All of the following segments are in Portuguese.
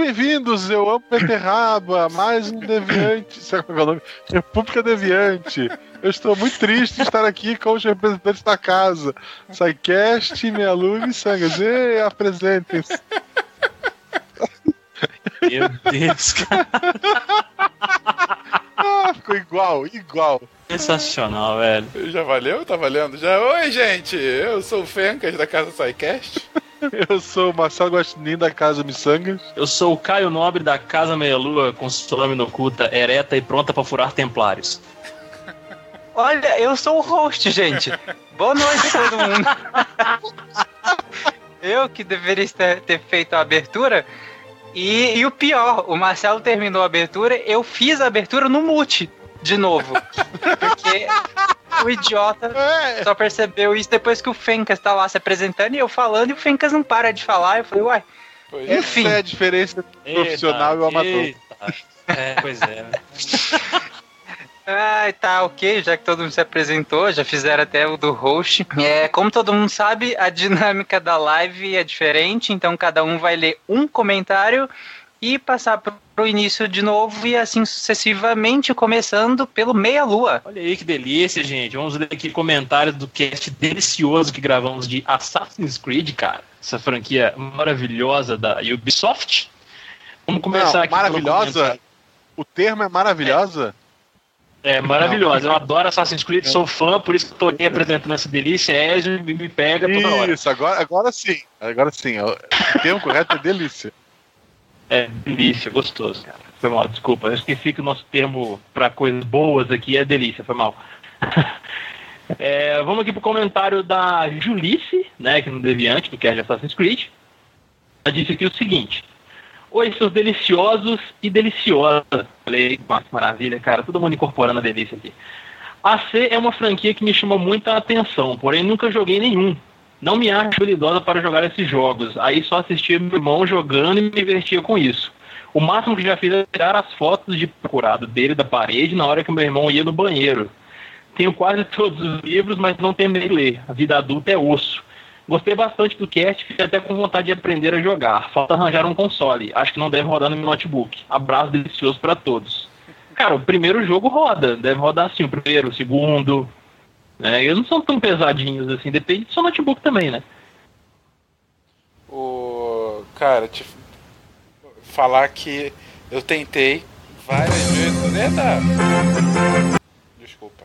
Bem-vindos, eu amo beterraba, mais um deviante, sabe qual é o nome? República Deviante. Eu estou muito triste de estar aqui com os representantes da casa. Saicast, Meia Lua e Sangas. E apresentem-se. Meu Deus, cara. Ah, ficou igual, igual. Sensacional, velho. Já valeu? Tá valendo? Já. Oi, gente! Eu sou o Fencas da Casa SciCast. Eu sou o Marcelo Guaxinim da casa Missangas. Eu sou o Caio Nobre da Casa Meia Lua, com sua lâmina oculta, ereta e pronta pra furar templários. Olha, eu sou o host, gente. Boa noite, todo mundo. eu que deveria ter, ter feito a abertura. E, e o pior, o Marcelo terminou a abertura, eu fiz a abertura no mute, de novo. Porque o idiota É, só percebeu isso depois que o Fencas tá lá se apresentando e eu falando e o Fencas não para de falar. Eu falei, uai, Pois é. enfim. essa é a diferença profissional e o amador. Eita. É, pois é. Ah, tá, ok, já que todo mundo se apresentou, já fizeram até o do host. É, como todo mundo sabe, a dinâmica da live é diferente, então cada um vai ler um comentário e passar pro, pro início de novo e assim sucessivamente, começando pelo Meia Lua. Olha aí que delícia, gente. Vamos ler aqui comentários do cast delicioso que gravamos de Assassin's Creed, cara. Essa franquia maravilhosa da Ubisoft. Vamos começar Não, aqui. maravilhosa? O termo é maravilhosa? É maravilhosa. Eu adoro Assassin's Creed, sou fã, por isso que eu tô aqui apresentando essa delícia. Ezio me me pega toda hora. Isso, agora, agora sim. Agora sim. O termo correto é delícia. É delícia, gostoso, cara. Foi mal, desculpa. Eu esqueci que o nosso termo pra coisas boas aqui é delícia, foi mal. É, vamos aqui pro comentário da Julice, né, que no Deviante, do cast de Assassin's Creed. Ela disse aqui o seguinte. Oi, seus deliciosos e deliciosas. Falei, nossa, maravilha, cara. Todo mundo incorporando a delícia aqui. A C é uma franquia que me chama muita atenção, porém nunca joguei nenhum. Não me acho habilidosa para jogar esses jogos. Aí só assistia meu irmão jogando e me divertia com isso. O máximo que já fiz é tirar as fotos de procurado dele da parede na hora que meu irmão ia no banheiro. Tenho quase todos os livros, mas não terminei de ler. A vida adulta é osso. Gostei bastante do cast, fiquei até com vontade de aprender a jogar. Falta arranjar um console. Acho que não deve rodar no meu notebook. Abraço delicioso para todos. Cara, o primeiro jogo roda. Deve rodar assim, o primeiro, o segundo. Né? Eles não são tão pesadinhos assim. Depende do seu notebook também, né? O. Cara, te falar que eu tentei várias vezes. Eita! Desculpa.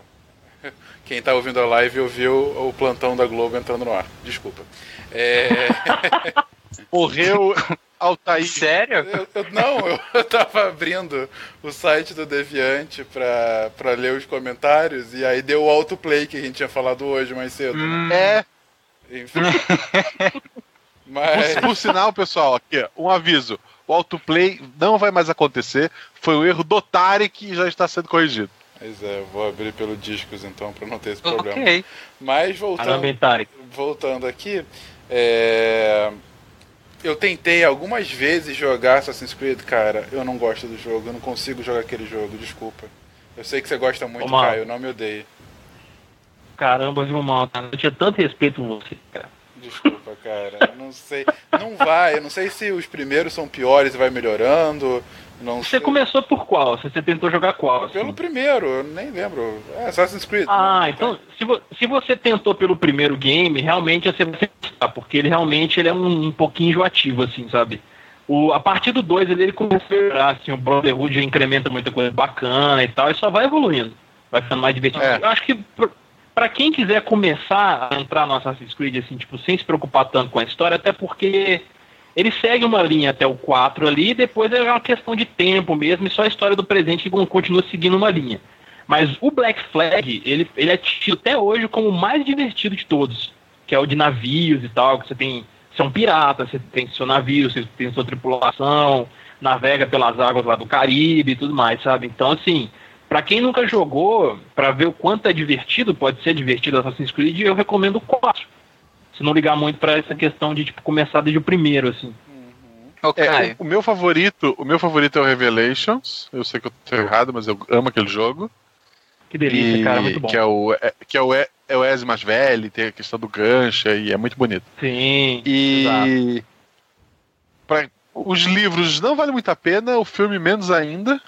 Quem tá ouvindo a live ouviu o plantão da Globo entrando no ar. Desculpa. É. Morreu Altair. Sério? Eu, eu- não, eu, eu tava abrindo o site do Deviante pra, pra ler os comentários e aí deu o autoplay que a gente tinha falado hoje mais cedo. Hum, É, Enfim. Mas. por, por sinal, pessoal, aqui, um aviso. O autoplay não vai mais acontecer. Foi o erro do Tarek e já está sendo corrigido. Mas é, eu vou abrir pelo discos então pra não ter esse problema. ok. Mas voltando, Caramba, voltando aqui, é, eu tentei algumas vezes jogar Assassin's Creed, cara. Eu não gosto do jogo, eu não consigo jogar aquele jogo, desculpa. Eu sei que você gosta muito, Ô, Mal. Caio, não me odeie. Caramba, viu, mal, cara? Eu tinha tanto respeito por você, cara. Desculpa, cara. Não sei. Não vai. Eu não sei se os primeiros são piores e vai melhorando. Não Você sei. começou por qual? Você tentou jogar qual? assim? Pelo primeiro, eu nem lembro. É Assassin's Creed. Ah, né? então, se, vo- se você tentou pelo primeiro game, realmente você vai gostar, porque ele realmente ele é um, um pouquinho enjoativo, assim, sabe? O, a partir do 2 ele, ele começa a melhorar, assim, o Brotherhood incrementa muita coisa bacana e tal, e só vai evoluindo. Vai ficando mais divertido. É. Eu acho que pra quem quiser começar a entrar no Assassin's Creed, assim, tipo, sem se preocupar tanto com a história, até porque ele segue uma linha até o 4 ali, depois é uma questão de tempo mesmo, e só a história do presente que con- continua seguindo uma linha. Mas o Black Flag, ele, ele é tido até hoje como o mais divertido de todos. que é o de navios e tal, que você tem. Você é um pirata, você tem seu navio, você tem sua tripulação, navega pelas águas lá do Caribe e tudo mais, sabe? Então, assim, para quem nunca jogou, para ver o quanto é divertido, pode ser divertido Assassin's Creed, eu recomendo o 4. Se não ligar muito para essa questão de tipo começar desde o primeiro, assim. Ok. É, o, o meu favorito, o meu favorito é o Revelations. Eu sei que eu tô errado, mas eu amo aquele jogo. Que delícia, E- cara, muito bom. Que é o, é, que é o, é, é o Ezio mais velho, tem a questão do gancha e é muito bonito. Sim. E pra, os livros não valem muito a pena, o filme menos ainda.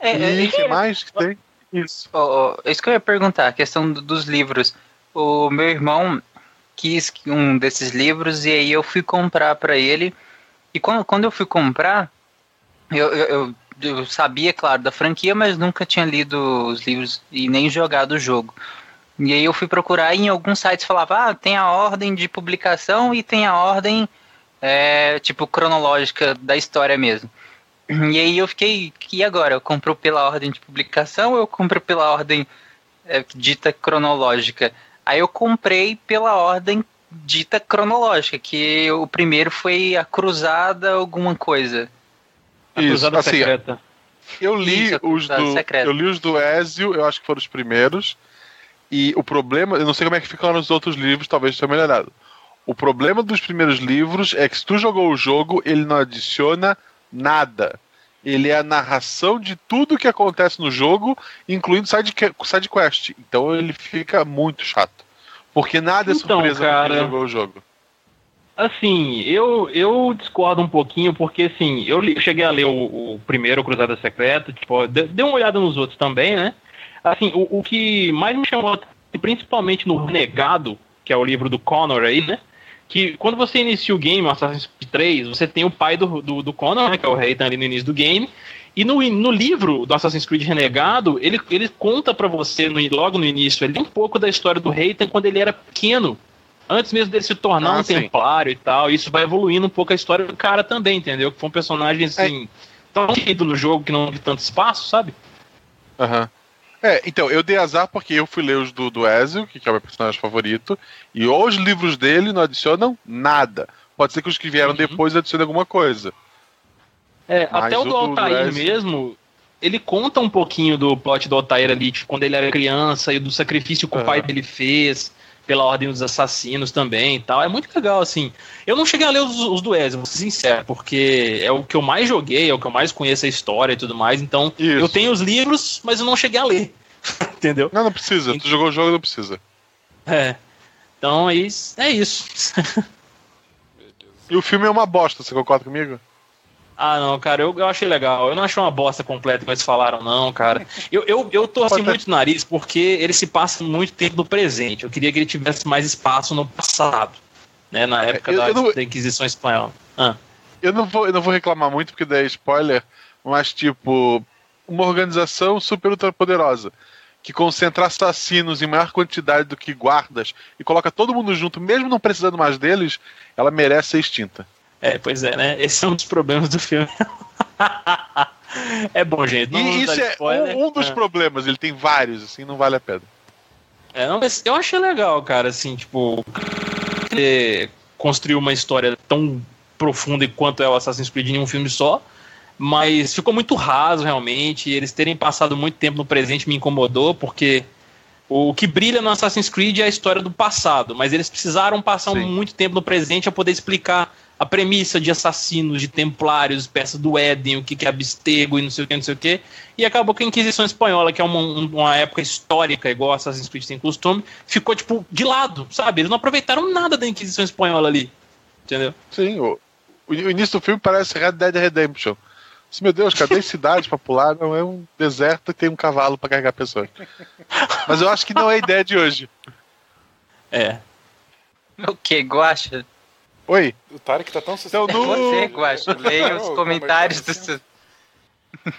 É, é, e o que mais que tem? Isso. Ó, ó, isso que eu ia perguntar, a questão do- dos livros. O meu irmão quis um desses livros e aí eu fui comprar pra ele. E quando, quando eu fui comprar, eu, eu, eu- eu sabia, claro, da franquia, mas nunca tinha lido os livros e nem jogado o jogo. E aí eu fui procurar e em alguns sites falava, ah, tem a ordem de publicação e tem a ordem, é, tipo, cronológica da história mesmo. E aí eu fiquei, e agora? Eu compro pela ordem de publicação ou eu compro pela ordem é, dita cronológica? Aí eu comprei pela ordem dita cronológica, que o primeiro foi a Cruzada alguma coisa. A Isso, Cruzada assim, Secreta. Eu li Isso, a os Cruzada do Secreta. eu li os do Ezio, eu acho que foram os primeiros. E o problema, eu não sei como é que ficam nos outros livros, talvez tenha melhorado. O problema dos primeiros livros é que se tu jogou o jogo, ele não adiciona nada. Ele é a narração de tudo que acontece no jogo, incluindo side, side quest. Então ele fica muito chato. Porque nada é Então, surpresa pra cara, quem jogou o jogo. Assim, eu, eu discordo um pouquinho, porque assim, eu, li- eu cheguei a ler o, o primeiro Cruzada Secreta, tipo, de- dei uma olhada nos outros também, né? Assim, o, o que mais me chamou, principalmente no Renegado, que é o livro do Connor aí, né? Que quando você inicia o game, o Assassin's Creed 3, você tem o pai do, do, do Connor, né? Que é o rei, tá ali no início do game. E no, no livro do Assassin's Creed Renegado, ele, ele conta pra você, no- logo no início, ali, um pouco da história do Reitan quando ele era pequeno. Antes mesmo dele se tornar Ah, um sim. templário e tal. Isso vai evoluindo um pouco a história do cara também, entendeu? Que foi um personagem, assim, tão querido no jogo que não teve tanto espaço, sabe? Aham. É, então, eu dei azar porque eu fui ler os do, do Ezio, que é o meu personagem favorito, e os livros dele não adicionam nada. Pode ser que os que vieram Uhum. depois adicionem alguma coisa. É, Mas até o do do Altair Ezio- mesmo, ele conta um pouquinho do plot do Altair ali, tipo, quando ele era criança e do sacrifício que o Aham. pai dele fez pela Ordem dos Assassinos também e tal. É muito legal, assim. Eu não cheguei a ler os, os do Ezio, vou ser sincero, porque é o que eu mais joguei, é o que eu mais conheço a história e tudo mais, então Isso. eu tenho os livros, mas eu não cheguei a ler. Entendeu? Não, não precisa. Tu jogou o jogo, não precisa. É. Então é isso. É isso. E o filme é uma bosta, você concorda comigo? Ah, não, cara, eu, eu achei legal. Eu não achei uma bosta completa eles falaram, não, cara. Eu, eu, eu torci Pode- muito o nariz porque ele se passa muito tempo no presente. Eu queria que ele tivesse mais espaço no passado, né? Na época eu- da, eu não- da Inquisição Espanhola. Ah, Eu não vou, eu não vou reclamar muito porque daí é spoiler, mas tipo, uma organização super ultra poderosa que concentra assassinos em maior quantidade do que guardas e coloca todo mundo junto, mesmo não precisando mais deles, ela merece ser extinta. É, pois é, né? Esse é um dos problemas do filme. é bom, gente. Não e isso é spoiler. um, dos Ah. problemas, ele tem vários, assim, não vale a pena. É, não, eu achei legal, cara, assim, tipo, construir uma história tão profunda quanto é o Assassin's Creed em um filme só, mas ficou muito raso realmente, e eles terem passado muito tempo no presente me incomodou, porque o que brilha no Assassin's Creed é a história do passado, mas eles precisaram passar Sim. muito tempo no presente a poder explicar a premissa de assassinos, de templários, peças do Éden, o que que é abstego e não sei o que, não sei o que. E acabou que a Inquisição Espanhola, que é uma, um- uma época histórica, igual Assassin's Creed tem costume, ficou, tipo, de lado, sabe? Eles não aproveitaram nada da Inquisição Espanhola ali. Entendeu? Sim, o, o início do filme parece Red Dead Redemption. Assim, meu Deus, cadê cidade pra pular? Não, é um deserto que tem um cavalo pra carregar pessoas. Mas eu acho que não é a ideia de hoje. É. O que, Guacha? Oi? O Tarek tá tão Então, suscetível. no- Você, Guacha, leia os comentários do é seu...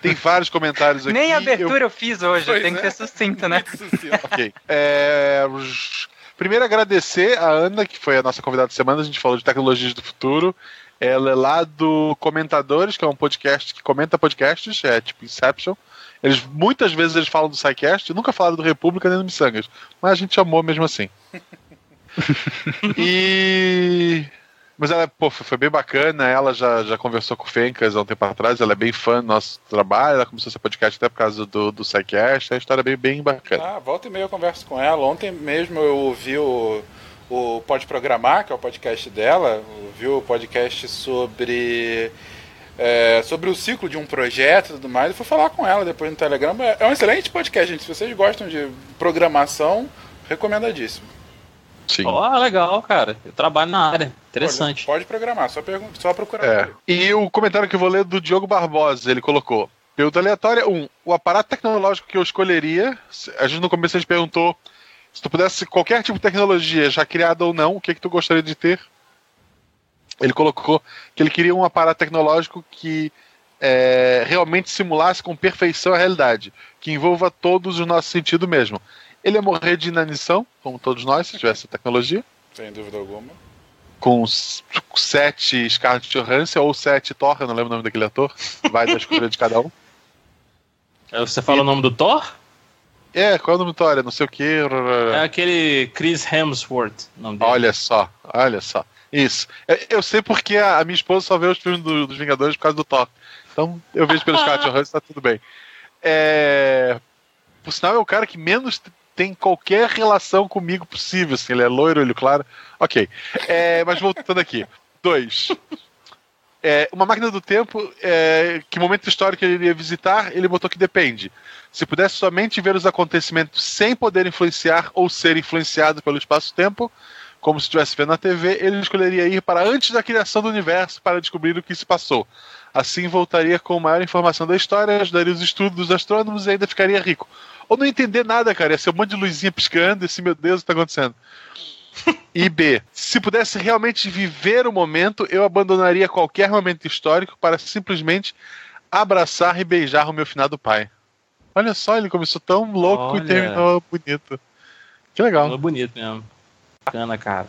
Tem vários comentários aqui. Nem a eu- abertura eu, fiz hoje, Pois tem que é. ser sucinto, né? Ok. É, Primeiro agradecer a Ana, que foi a nossa convidada de semana, a gente falou de tecnologias do futuro. Ela é lá do Comentadores, que é um podcast que comenta podcasts, é tipo Inception. Eles, muitas vezes eles falam do SciCast, nunca falaram do República nem do Missangas, mas a gente chamou mesmo assim. e. Mas ela pô, foi bem bacana, ela já, já conversou com o Fencas há um tempo atrás, ela é bem fã do nosso trabalho, ela começou ser podcast até por causa do, do SciCast, é uma história bem, bem bacana. Ah, volta e meia eu converso com ela. Ontem mesmo eu ouvi o, o Pode Programar, que é o podcast dela, ouvi o podcast sobre. É, sobre o ciclo de um projeto e tudo mais, eu fui falar com ela depois no Telegram. É um excelente podcast, gente. Se vocês gostam de programação, recomendadíssimo. Sim. Ó, oh, legal, cara. Eu trabalho na área. Interessante. Pode, pode programar, só, só procurar. É. E o comentário que eu vou ler do Diogo Barbosa, ele colocou. Pergunta aleatória: um, o aparato tecnológico que eu escolheria. A gente no começo a gente perguntou se tu pudesse qualquer tipo de tecnologia, já criada ou não, o que, que tu gostaria de ter? Ele colocou que ele queria um aparato tecnológico que é, realmente simulasse com perfeição a realidade, que envolva todos os nossos sentidos mesmo. Ele ia morrer de inanição, como todos nós, se tivesse tecnologia. Sem dúvida alguma. Com sete Scarlett Johansson ou sete Thor, eu não lembro o nome daquele ator. Vai da escolha de cada um. É, você fala e... o nome do Thor? É, qual é o nome do Thor? É não sei o que. É aquele Chris Hemsworth. Olha só, olha só. Isso. Eu sei porque a minha esposa só vê os filmes do, dos Vingadores por causa do Thor. Então eu vejo pelo Scarlett Johansson, tá tudo bem. É... Por sinal, é o cara que menos tem qualquer relação comigo possível. Assim, ele é loiro, olho claro. Ok. É, mas voltando aqui. Dois. É, uma máquina do tempo, é, que momento histórico ele iria visitar, ele botou que depende. Se pudesse somente ver os acontecimentos sem poder influenciar ou ser influenciado pelo espaço-tempo, como se estivesse vendo na TV, ele escolheria ir para antes da criação do universo para descobrir o que se passou. Assim voltaria com maior informação da história, ajudaria os estudos dos astrônomos e ainda ficaria rico ou não entender nada, cara. Ia ser um monte de luzinha piscando e assim, meu Deus, o que tá acontecendo? E B, se pudesse realmente viver o momento, eu abandonaria qualquer momento histórico para simplesmente abraçar e beijar o meu finado pai. Olha só, ele começou tão louco Olha. e terminou bonito. Que legal. Terminou bonito mesmo. Bacana, cara.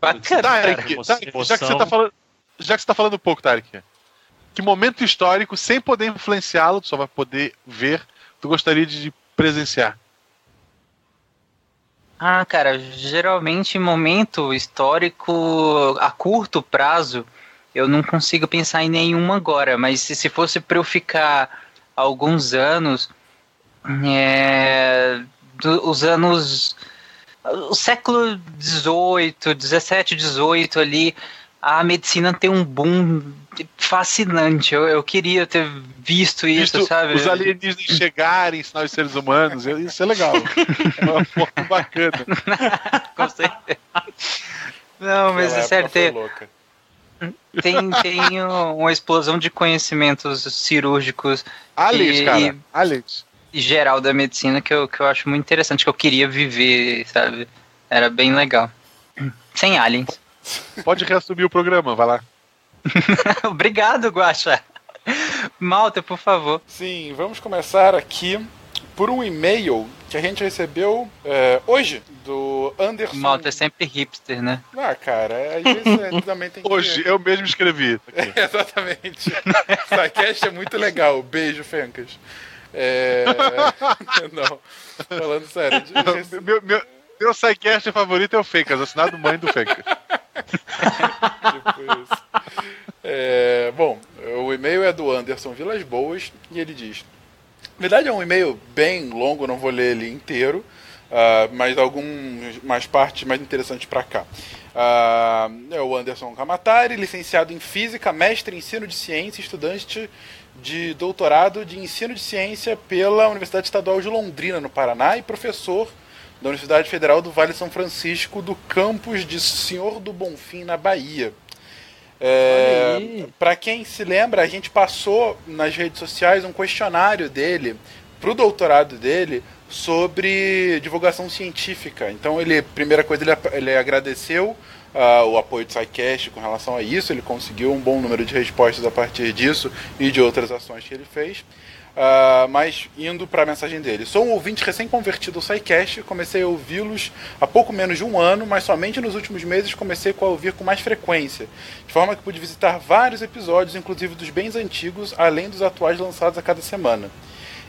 Bacana, Tarek, Tarek, já que você tá falando, já que você tá falando pouco, Tarek, que momento histórico, sem poder influenciá-lo, só vai poder ver, tu gostaria de presenciar? Ah, cara, geralmente momento histórico a curto prazo, eu não consigo pensar em nenhum agora, mas se, se fosse para eu ficar alguns anos, é, do, os anos, o século 18, 17, 18 ali, a medicina tem um boom fascinante. Eu, eu queria ter visto isso, visto sabe? Os alienígenas chegarem, ensinar os seres humanos, isso é legal. é uma forma bacana. Com certeza. Não, mas é sério, tem, tem, tem uma explosão de conhecimentos cirúrgicos. Aliens, e, cara. Aliens. E geral da medicina que eu, que eu acho muito interessante, que eu queria viver, sabe? Era bem legal. Sem aliens. Pode reassumir o programa, vai lá. Obrigado, Guaxa. Malta, por favor. Sim, vamos começar aqui por um e-mail que a gente recebeu é, hoje do Anderson. Malta é sempre hipster, né? Ah, cara, às vezes é, também tem que. Hoje, eu mesmo escrevi. É, exatamente. Sycast é muito legal. Beijo, Fencas. É... Não, falando sério. Meu, meu, meu Sycast favorito é o Fencas, assinado mãe do Fencas. tipo. É, bom, o e-mail é do Anderson Vilas Boas e ele diz: Na verdade é um e-mail bem longo, não vou ler ele inteiro, uh, mas algumas partes mais interessantes para cá. Uh, é o Anderson Kamatari, licenciado em Física, mestre em Ensino de Ciência, estudante de doutorado de Ensino de Ciência pela Universidade Estadual de Londrina, no Paraná, e professor da Universidade Federal do Vale São Francisco, do campus de Senhor do Bonfim, na Bahia. É, para quem se lembra, a gente passou nas redes sociais um questionário dele para o doutorado dele sobre divulgação científica. Então ele, primeira coisa, ele, ele agradeceu uh, o apoio do SciCast com relação a isso. Ele conseguiu um bom número de respostas a partir disso e de outras ações que ele fez. Uh, mas indo para a mensagem dele. Sou um ouvinte recém-convertido ao SciCast, comecei a ouvi-los há pouco menos de um ano, mas somente nos últimos meses comecei a ouvir com mais frequência, de forma que pude visitar vários episódios, inclusive dos bens antigos, além dos atuais lançados a cada semana.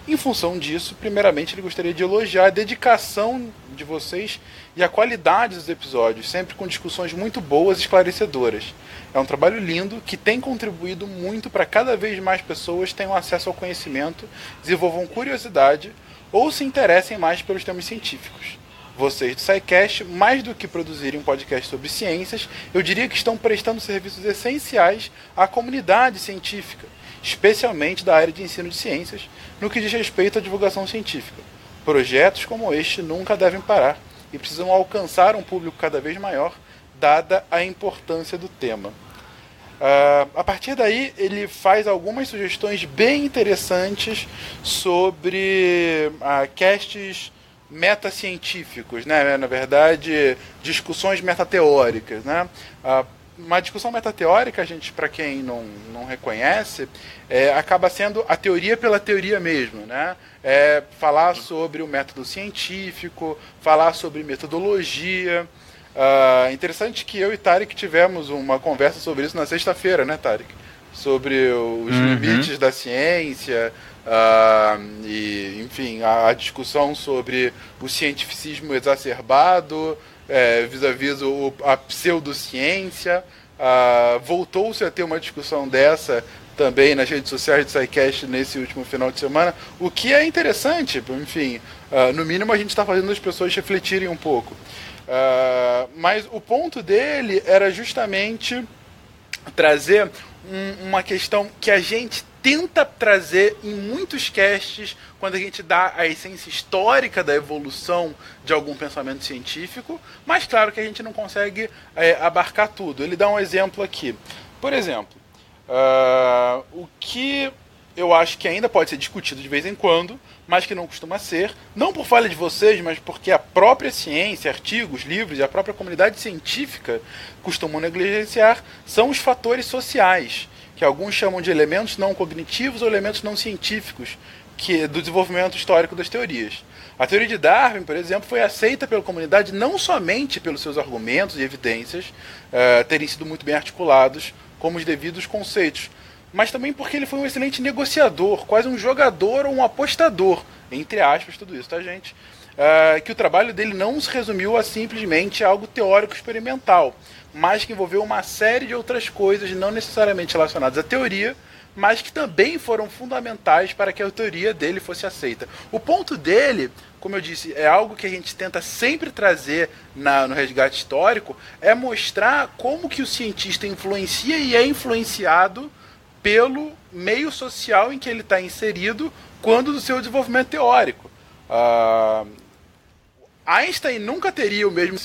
Em função disso, primeiramente ele gostaria de elogiar a dedicação de vocês e a qualidade dos episódios, sempre com discussões muito boas e esclarecedoras. É um trabalho lindo que tem contribuído muito para cada vez mais pessoas tenham acesso ao conhecimento, desenvolvam curiosidade ou se interessem mais pelos temas científicos. Vocês do SciCast, mais do que produzirem um podcast sobre ciências, eu diria que estão prestando serviços essenciais à comunidade científica, especialmente da área de ensino de ciências, no que diz respeito à divulgação científica. Projetos como este nunca devem parar e precisam alcançar um público cada vez maior, dada a importância do tema. Uh, a partir daí, ele faz algumas sugestões bem interessantes sobre uh, casts metacientíficos, né? na verdade, discussões metateóricas. Né? Uh, uma discussão metateórica, gente, para quem não, não reconhece, é, acaba sendo a teoria pela teoria mesmo, né? É falar sobre o método científico, falar sobre metodologia, Uh, interessante que eu e Tarek tivemos uma conversa sobre isso na sexta-feira, né, Tarek? Sobre os uhum. limites da ciência, uh, e, enfim, a, a, discussão sobre o cientificismo exacerbado, é, vis-à-vis -vis a pseudociência. Uh, Voltou-se a ter uma discussão dessa também nas redes sociais de SciCast nesse último final de semana, o que é interessante, enfim, no mínimo a gente está fazendo as pessoas refletirem um pouco. Uh, mas o ponto dele era justamente trazer um, uma questão que a gente tenta trazer em muitos casts quando a gente dá a essência histórica da evolução de algum pensamento científico, mas claro que a gente não consegue é, abarcar tudo. Ele dá um exemplo aqui. Por exemplo, uh, o que eu acho que ainda pode ser discutido de vez em quando, mas que não costuma ser, não por falha de vocês, mas porque a própria ciência, artigos, livros e a própria comunidade científica costumam negligenciar, são os fatores sociais, que alguns chamam de elementos não cognitivos ou elementos não científicos que do desenvolvimento histórico das teorias. A teoria de Darwin, por exemplo, foi aceita pela comunidade não somente pelos seus argumentos e evidências uh, terem sido muito bem articulados, como os devidos conceitos, mas também porque ele foi um excelente negociador, quase um jogador ou um apostador, entre aspas, tudo isso, tá, gente? Uh, que o trabalho dele não se resumiu a simplesmente algo teórico experimental, mas que envolveu uma série de outras coisas não necessariamente relacionadas à teoria, mas que também foram fundamentais para que a teoria dele fosse aceita. O ponto dele, como eu disse, é algo que a gente tenta sempre trazer na, no resgate histórico, é mostrar como que o cientista influencia e é influenciado pelo meio social em que ele está inserido quando do seu desenvolvimento teórico. Uh, Einstein nunca teria o mesmo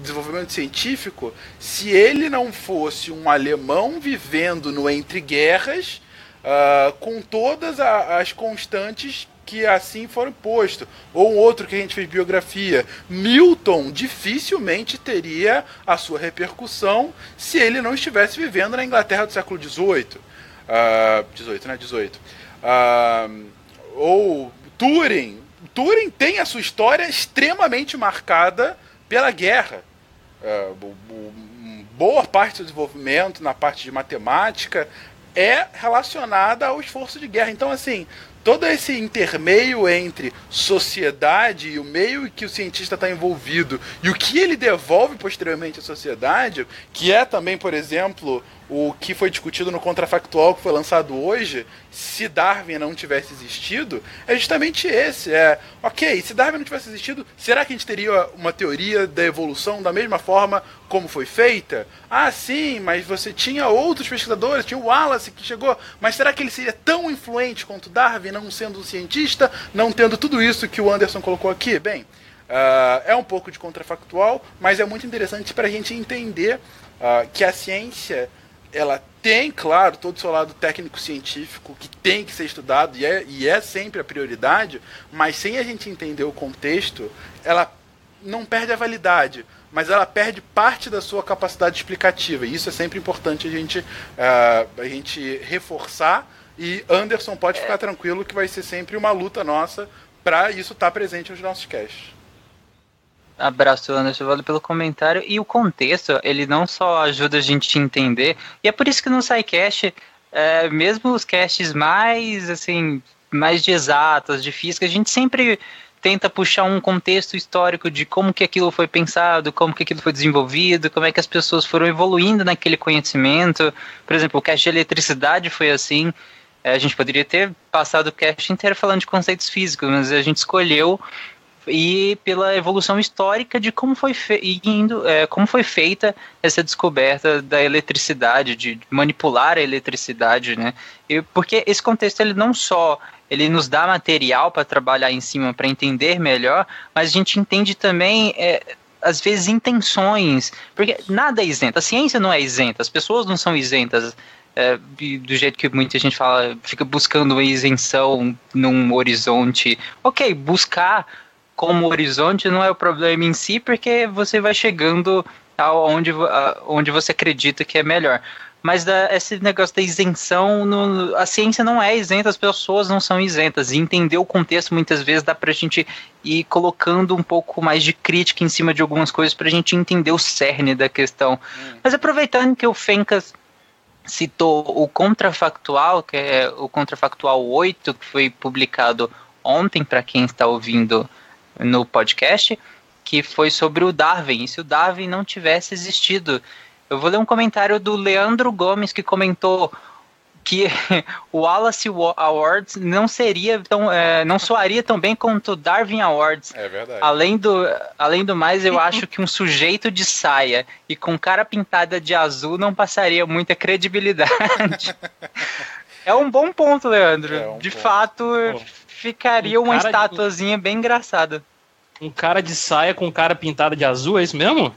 desenvolvimento científico se ele não fosse um alemão vivendo no entre guerras, uh, com todas a, as constantes que assim foram postos. Ou um outro que a gente fez biografia. Newton dificilmente teria a sua repercussão se ele não estivesse vivendo na Inglaterra do século XVIII. 18, ah, né? 18. Uh, ah, ou Turing. Turing tem a sua história extremamente marcada pela guerra. Uh, boa parte do desenvolvimento na parte de matemática é relacionada ao esforço de guerra. Então, assim, todo esse intermeio entre sociedade e o meio em que o cientista está envolvido e o que ele devolve posteriormente à sociedade, que é também, por exemplo, o que foi discutido no contrafactual que foi lançado hoje, se Darwin não tivesse existido, é justamente esse. É, ok, se Darwin não tivesse existido, será que a gente teria uma teoria da evolução da mesma forma como foi feita? Ah, sim, mas você tinha outros pesquisadores, tinha o Wallace que chegou, mas será que ele seria tão influente quanto Darwin, não sendo um cientista, não tendo tudo isso que o Anderson colocou aqui? Bem, uh, é um pouco de contrafactual, mas é muito interessante para a gente entender uh, que a ciência ela tem, claro, todo o seu lado técnico-científico que tem que ser estudado e é, e é sempre a prioridade, mas sem a gente entender o contexto, ela não perde a validade, mas ela perde parte da sua capacidade explicativa. E isso é sempre importante a gente, uh, a gente reforçar. E Anderson pode ficar tranquilo que vai ser sempre uma luta nossa para isso estar tá presente nos nossos casts. Abraço, Anderson, valeu pelo comentário. E o contexto, ele não só ajuda a gente a entender, e é por isso que no SciCast, é, mesmo os casts mais, assim, mais de exatas, de física, a gente sempre tenta puxar um contexto histórico de como que aquilo foi pensado, como que aquilo foi desenvolvido, como é que as pessoas foram evoluindo naquele conhecimento. Por exemplo, o cast de eletricidade foi assim. É, a gente poderia ter passado o cast inteiro falando de conceitos físicos, mas a gente escolheu e pela evolução histórica de como foi, indo, é, como foi feita essa descoberta da eletricidade, de manipular a eletricidade, né? E porque esse contexto ele não só ele nos dá material para trabalhar em cima para entender melhor, mas a gente entende também é, às vezes intenções, porque nada é isento, a ciência não é isenta, as pessoas não são isentas. É, do jeito que muita gente fala, fica buscando uma isenção num horizonte. Ok, buscar como horizonte não é o problema em si, porque você vai chegando aonde, onde você acredita que é melhor. Mas da, esse negócio da isenção, no, a ciência não é isenta, as pessoas não são isentas. E entender o contexto muitas vezes dá pra gente ir colocando um pouco mais de crítica em cima de algumas coisas pra gente entender o cerne da questão. Hum. Mas aproveitando que o Fencas citou o contrafactual, que é o contrafactual 8, que foi publicado ontem para quem está ouvindo no podcast, que foi sobre o Darwin. E se o Darwin não tivesse existido, eu vou ler um comentário do Leandro Gomes que comentou que o Wallace Awards não seria tão, é, não soaria tão bem quanto o Darwin Awards. É verdade. Além do, além do mais, eu acho que um sujeito de saia e com cara pintada de azul não passaria muita credibilidade. é um bom ponto, Leandro. É um de ponto. fato, Pô, ficaria um uma estatuazinha de... bem engraçada. Um cara de saia com cara pintada de azul, é isso mesmo?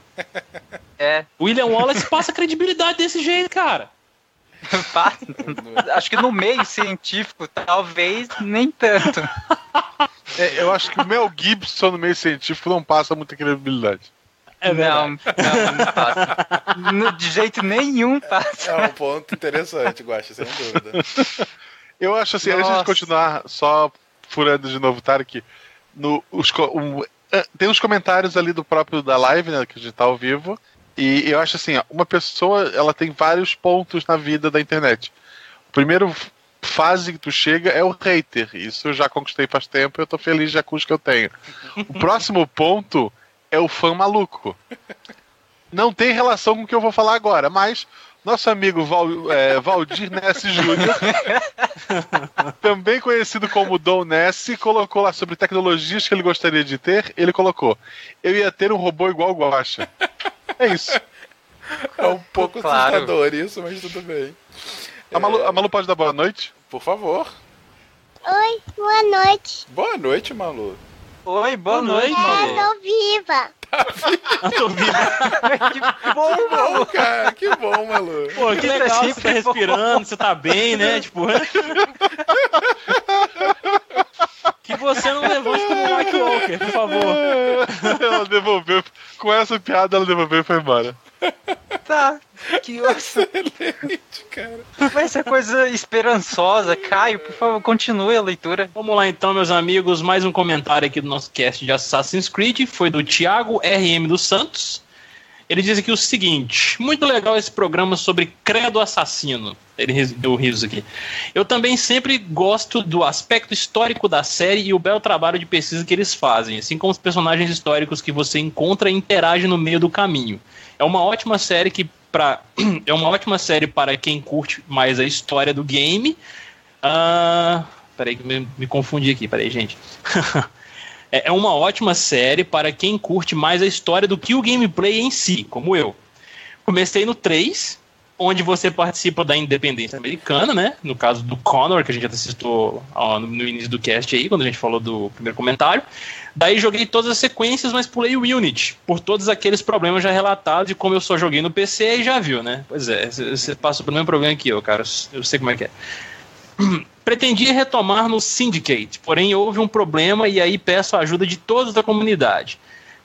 É. William Wallace passa credibilidade desse jeito, cara. acho que no meio científico, talvez nem tanto. É, eu acho que o Mel Gibson no meio científico não passa muita credibilidade. É não, não, não passa. No, de jeito nenhum passa. É um ponto interessante, Guaxa, sem dúvida. Eu acho assim, Nossa. antes de continuar, só furando de novo, Tarek, no, os, um, tem uns comentários ali do próprio da live, né, que a gente tá ao vivo, e eu acho assim, uma pessoa ela tem vários pontos na vida da internet. O primeiro fase que tu chega é o hater. Isso eu já conquistei faz tempo eu tô feliz já com os que eu tenho. O próximo ponto é o fã maluco. Não tem relação com o que eu vou falar agora, mas nosso amigo Val, é, Valdir Ness Júnior, também conhecido como Dom Ness, colocou lá sobre tecnologias que ele gostaria de ter. Ele colocou: Eu ia ter um robô igual o Guacha. É isso. É um pouco claro. assustador isso, mas tudo bem. A Malu, a Malu pode dar boa noite? Por favor. Oi, boa noite. Boa noite, Malu. Oi, boa, boa noite, noite, Malu. Eu tô viva. Tô viva. que bom, que bom, cara. Que bom, Malu. Pô, que legal, você tá respirando, você tá bem, né? Tipo... que você não levante como Mike Walker, por favor. Ela devolveu. Com essa piada, ela devolveu e foi embora. Tá, que excelente, cara. Vai ser coisa esperançosa. Caio, por favor, continue a leitura. Vamos lá então, meus amigos. Mais um comentário aqui do nosso cast de Assassin's Creed. Foi do Thiago RM dos Santos. Ele diz aqui o seguinte: muito legal esse programa sobre Credo Assassino. Ele deu riso aqui. Eu também sempre gosto do aspecto histórico da série e o belo trabalho de pesquisa que eles fazem, assim como os personagens históricos que você encontra e interage no meio do caminho. É uma ótima série que para é uma ótima série para quem curte mais a história do game. Uh, peraí que me, me confundi aqui, peraí, gente. É, é uma ótima série para quem curte mais a história do que o gameplay em si, como eu. Comecei no 3, onde você participa da independência americana, né? No caso do Connor, que a gente já citou ó, no início do cast aí, quando a gente falou do primeiro comentário. Daí joguei todas as sequências, mas pulei o Unity, por todos aqueles problemas já relatados, e como eu só joguei no PC, e já viu, né? Pois é, você passa pelo mesmo problema que eu, cara. Eu sei como é que é. Pretendia retomar no Syndicate, porém houve um problema e aí peço a ajuda de todos da comunidade.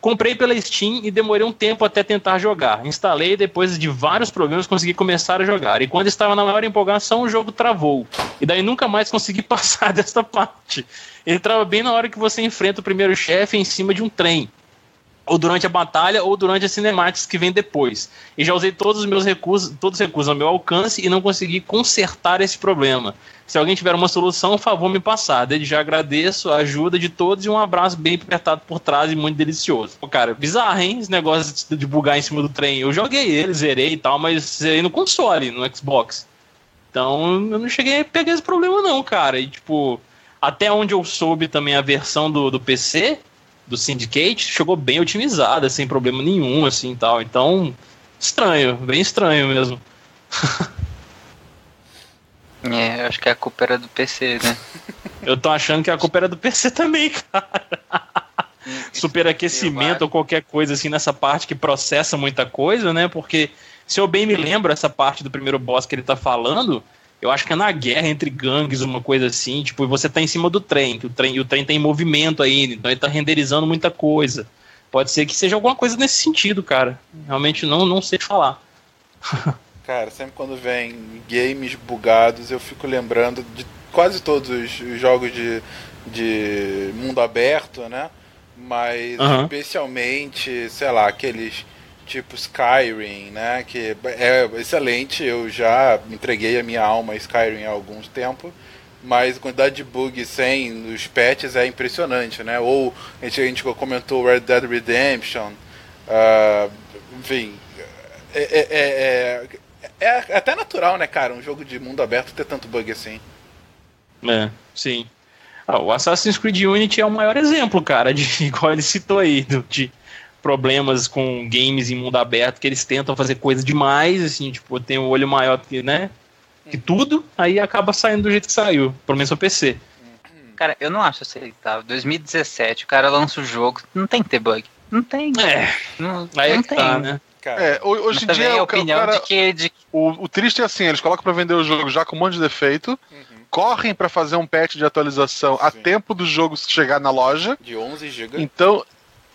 Comprei pela Steam e demorei um tempo até tentar jogar. Instalei e depois de vários problemas consegui começar a jogar. E quando estava na maior empolgação, o jogo travou. E daí nunca mais consegui passar desta parte. Ele trava bem na hora que você enfrenta o primeiro chefe em cima de um trem. Ou durante a batalha, ou durante as cinemáticas que vem depois. E já usei todos os meus recursos, todos os recursos ao meu alcance e não consegui consertar esse problema. Se alguém tiver uma solução, por favor, me passar. Desde já agradeço a ajuda de todos e um abraço bem apertado por trás e muito delicioso. Pô, cara, bizarro, hein? Esse negócio de bugar em cima do trem. Eu joguei ele, zerei e tal, mas zerei no console, no Xbox. Então, eu não cheguei a pegar esse problema, não, cara. E, tipo, até onde eu soube também a versão do, do PC, do Syndicate, chegou bem otimizada, sem problema nenhum, assim tal. Então, estranho, bem estranho mesmo. É, eu acho que a culpa era do PC, né? eu tô achando que a culpa era do PC também, cara. Superaquecimento ou qualquer coisa assim nessa parte que processa muita coisa, né? Porque se eu bem me lembro, essa parte do primeiro boss que ele tá falando, eu acho que é na guerra entre gangues, uma coisa assim, tipo, e você tá em cima do trem, que o trem, e o trem tem movimento ainda, então ele tá renderizando muita coisa. Pode ser que seja alguma coisa nesse sentido, cara. Realmente não, não sei falar. cara, sempre quando vem games bugados, eu fico lembrando de quase todos os jogos de, de mundo aberto, né? Mas uhum. especialmente, sei lá, aqueles tipo Skyrim, né? Que é excelente, eu já entreguei a minha alma a Skyrim há algum tempo, mas a quantidade de bugs sem os patches é impressionante, né? Ou a gente, a gente comentou Red Dead Redemption, uh, enfim, é, é, é, é, até natural, né, cara, um jogo de mundo aberto ter tanto bug assim. É, sim. Ah, o Assassin's Creed Unity é o maior exemplo, cara, de igual ele citou aí, de problemas com games em mundo aberto que eles tentam fazer coisa demais, assim, tipo, tem o um olho maior que, né? Que tudo, aí acaba saindo do jeito que saiu, pelo menos no PC. Cara, eu não acho aceitável. 2017, o cara lança o jogo, não tem que ter bug. Não tem. É. Não, aí não é tem. Tá, né? É, hoje em dia a opinião cara, de que, de... O, o, triste é assim, eles colocam para vender o jogo já com um monte de defeito, uhum. correm para fazer um patch de atualização Sim. a tempo do jogo chegar na loja. De 11 GB. Então,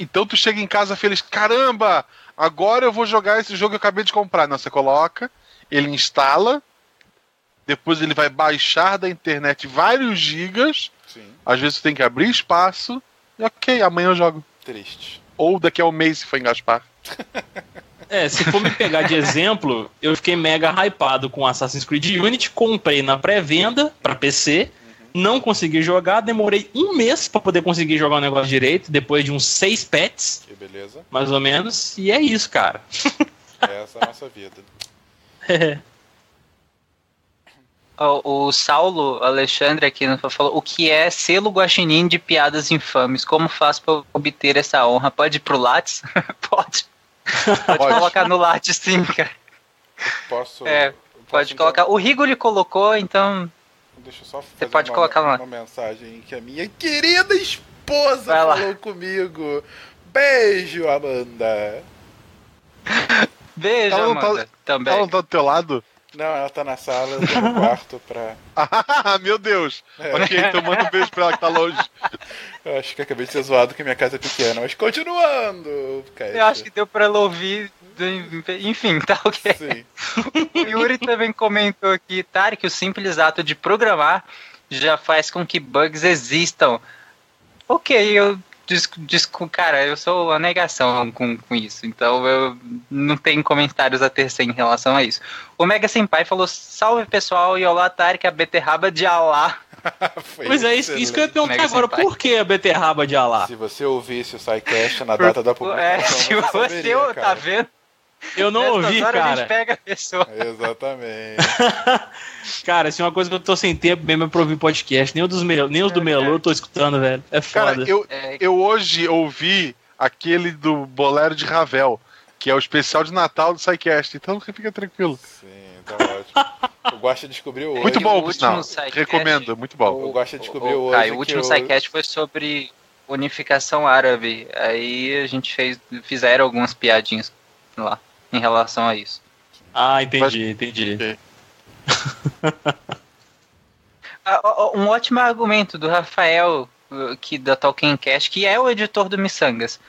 então tu chega em casa feliz, caramba, agora eu vou jogar esse jogo que eu acabei de comprar. Não, você coloca, ele instala, depois ele vai baixar da internet vários gigas. Sim. Às vezes tu tem que abrir espaço. E ok, amanhã eu jogo. Triste. Ou daqui a um mês se for engaspar. É, se for me pegar de exemplo, eu fiquei mega hypado com Assassin's Creed Unity, comprei na pré-venda para PC, não consegui jogar, demorei um mês para poder conseguir jogar o negócio direito, depois de uns seis pets. Que beleza. Mais ou menos. E é isso, cara. Essa é a nossa vida. É. O, o, Saulo Alexandre aqui falou o que é selo guaxinim de piadas infames. Como faço para obter essa honra? Pode ir pro Lattes? Pode. Pode, pode. colocar no Lattes, sim, cara. Posso. É, pode colocar. O Rigo lhe colocou, então Deixa eu só fazer Você pode uma, colocar lá. uma mensagem que a minha querida esposa falou comigo. Beijo, Amanda. Beijo, ela Amanda. Tá, também. Ela não tá do teu lado? Não, ela tá na sala, eu tô no quarto pra. ah, meu Deus! É. Ok, então manda um beijo pra ela que tá longe. Eu acho que acabei de ser zoado que minha casa é pequena, mas continuando. Eu acho que deu pra ela ouvir enfim, tá ok. Sim. O Yuri também comentou aqui, Tarek, o simples ato de programar já faz com que bugs existam. Ok, eu disco, cara, eu sou a negação com, com isso, então eu não tenho comentários a tecer em relação a isso. O Mega Senpai falou: salve pessoal, e olá, Tarek, a beterraba de Alá. pois é, isso, isso que eu ia perguntar agora, Senpai. por que a beterraba de Alá? Se você ouvisse o SciCast na data da publicação. É, se você, saberia, tá vendo? Eu não ouvi, cara. A gente pega a pessoa. Exatamente. cara, se é uma coisa que eu tô sem tempo mesmo é pra ouvir podcast. Nem, dos Mel, nem os do Melô eu tô escutando, velho. É foda. Cara, eu, é. eu hoje ouvi aquele do Bolero de Ravel, que é o especial de Natal do SciCast. Então fica tranquilo. Sim, tá ótimo. Eu gosto de descobrir hoje. Muito bom, por sinal. Recomendo, muito bom. Eu gosto de descobrir o, hoje. o último SciCast foi sobre unificação árabe. Aí a gente fez, fizeram algumas piadinhas lá em relação a isso. Ah, entendi, entendi. Ah, um ótimo argumento do Rafael, que da Tolkien Cast, que é o editor do Missangas.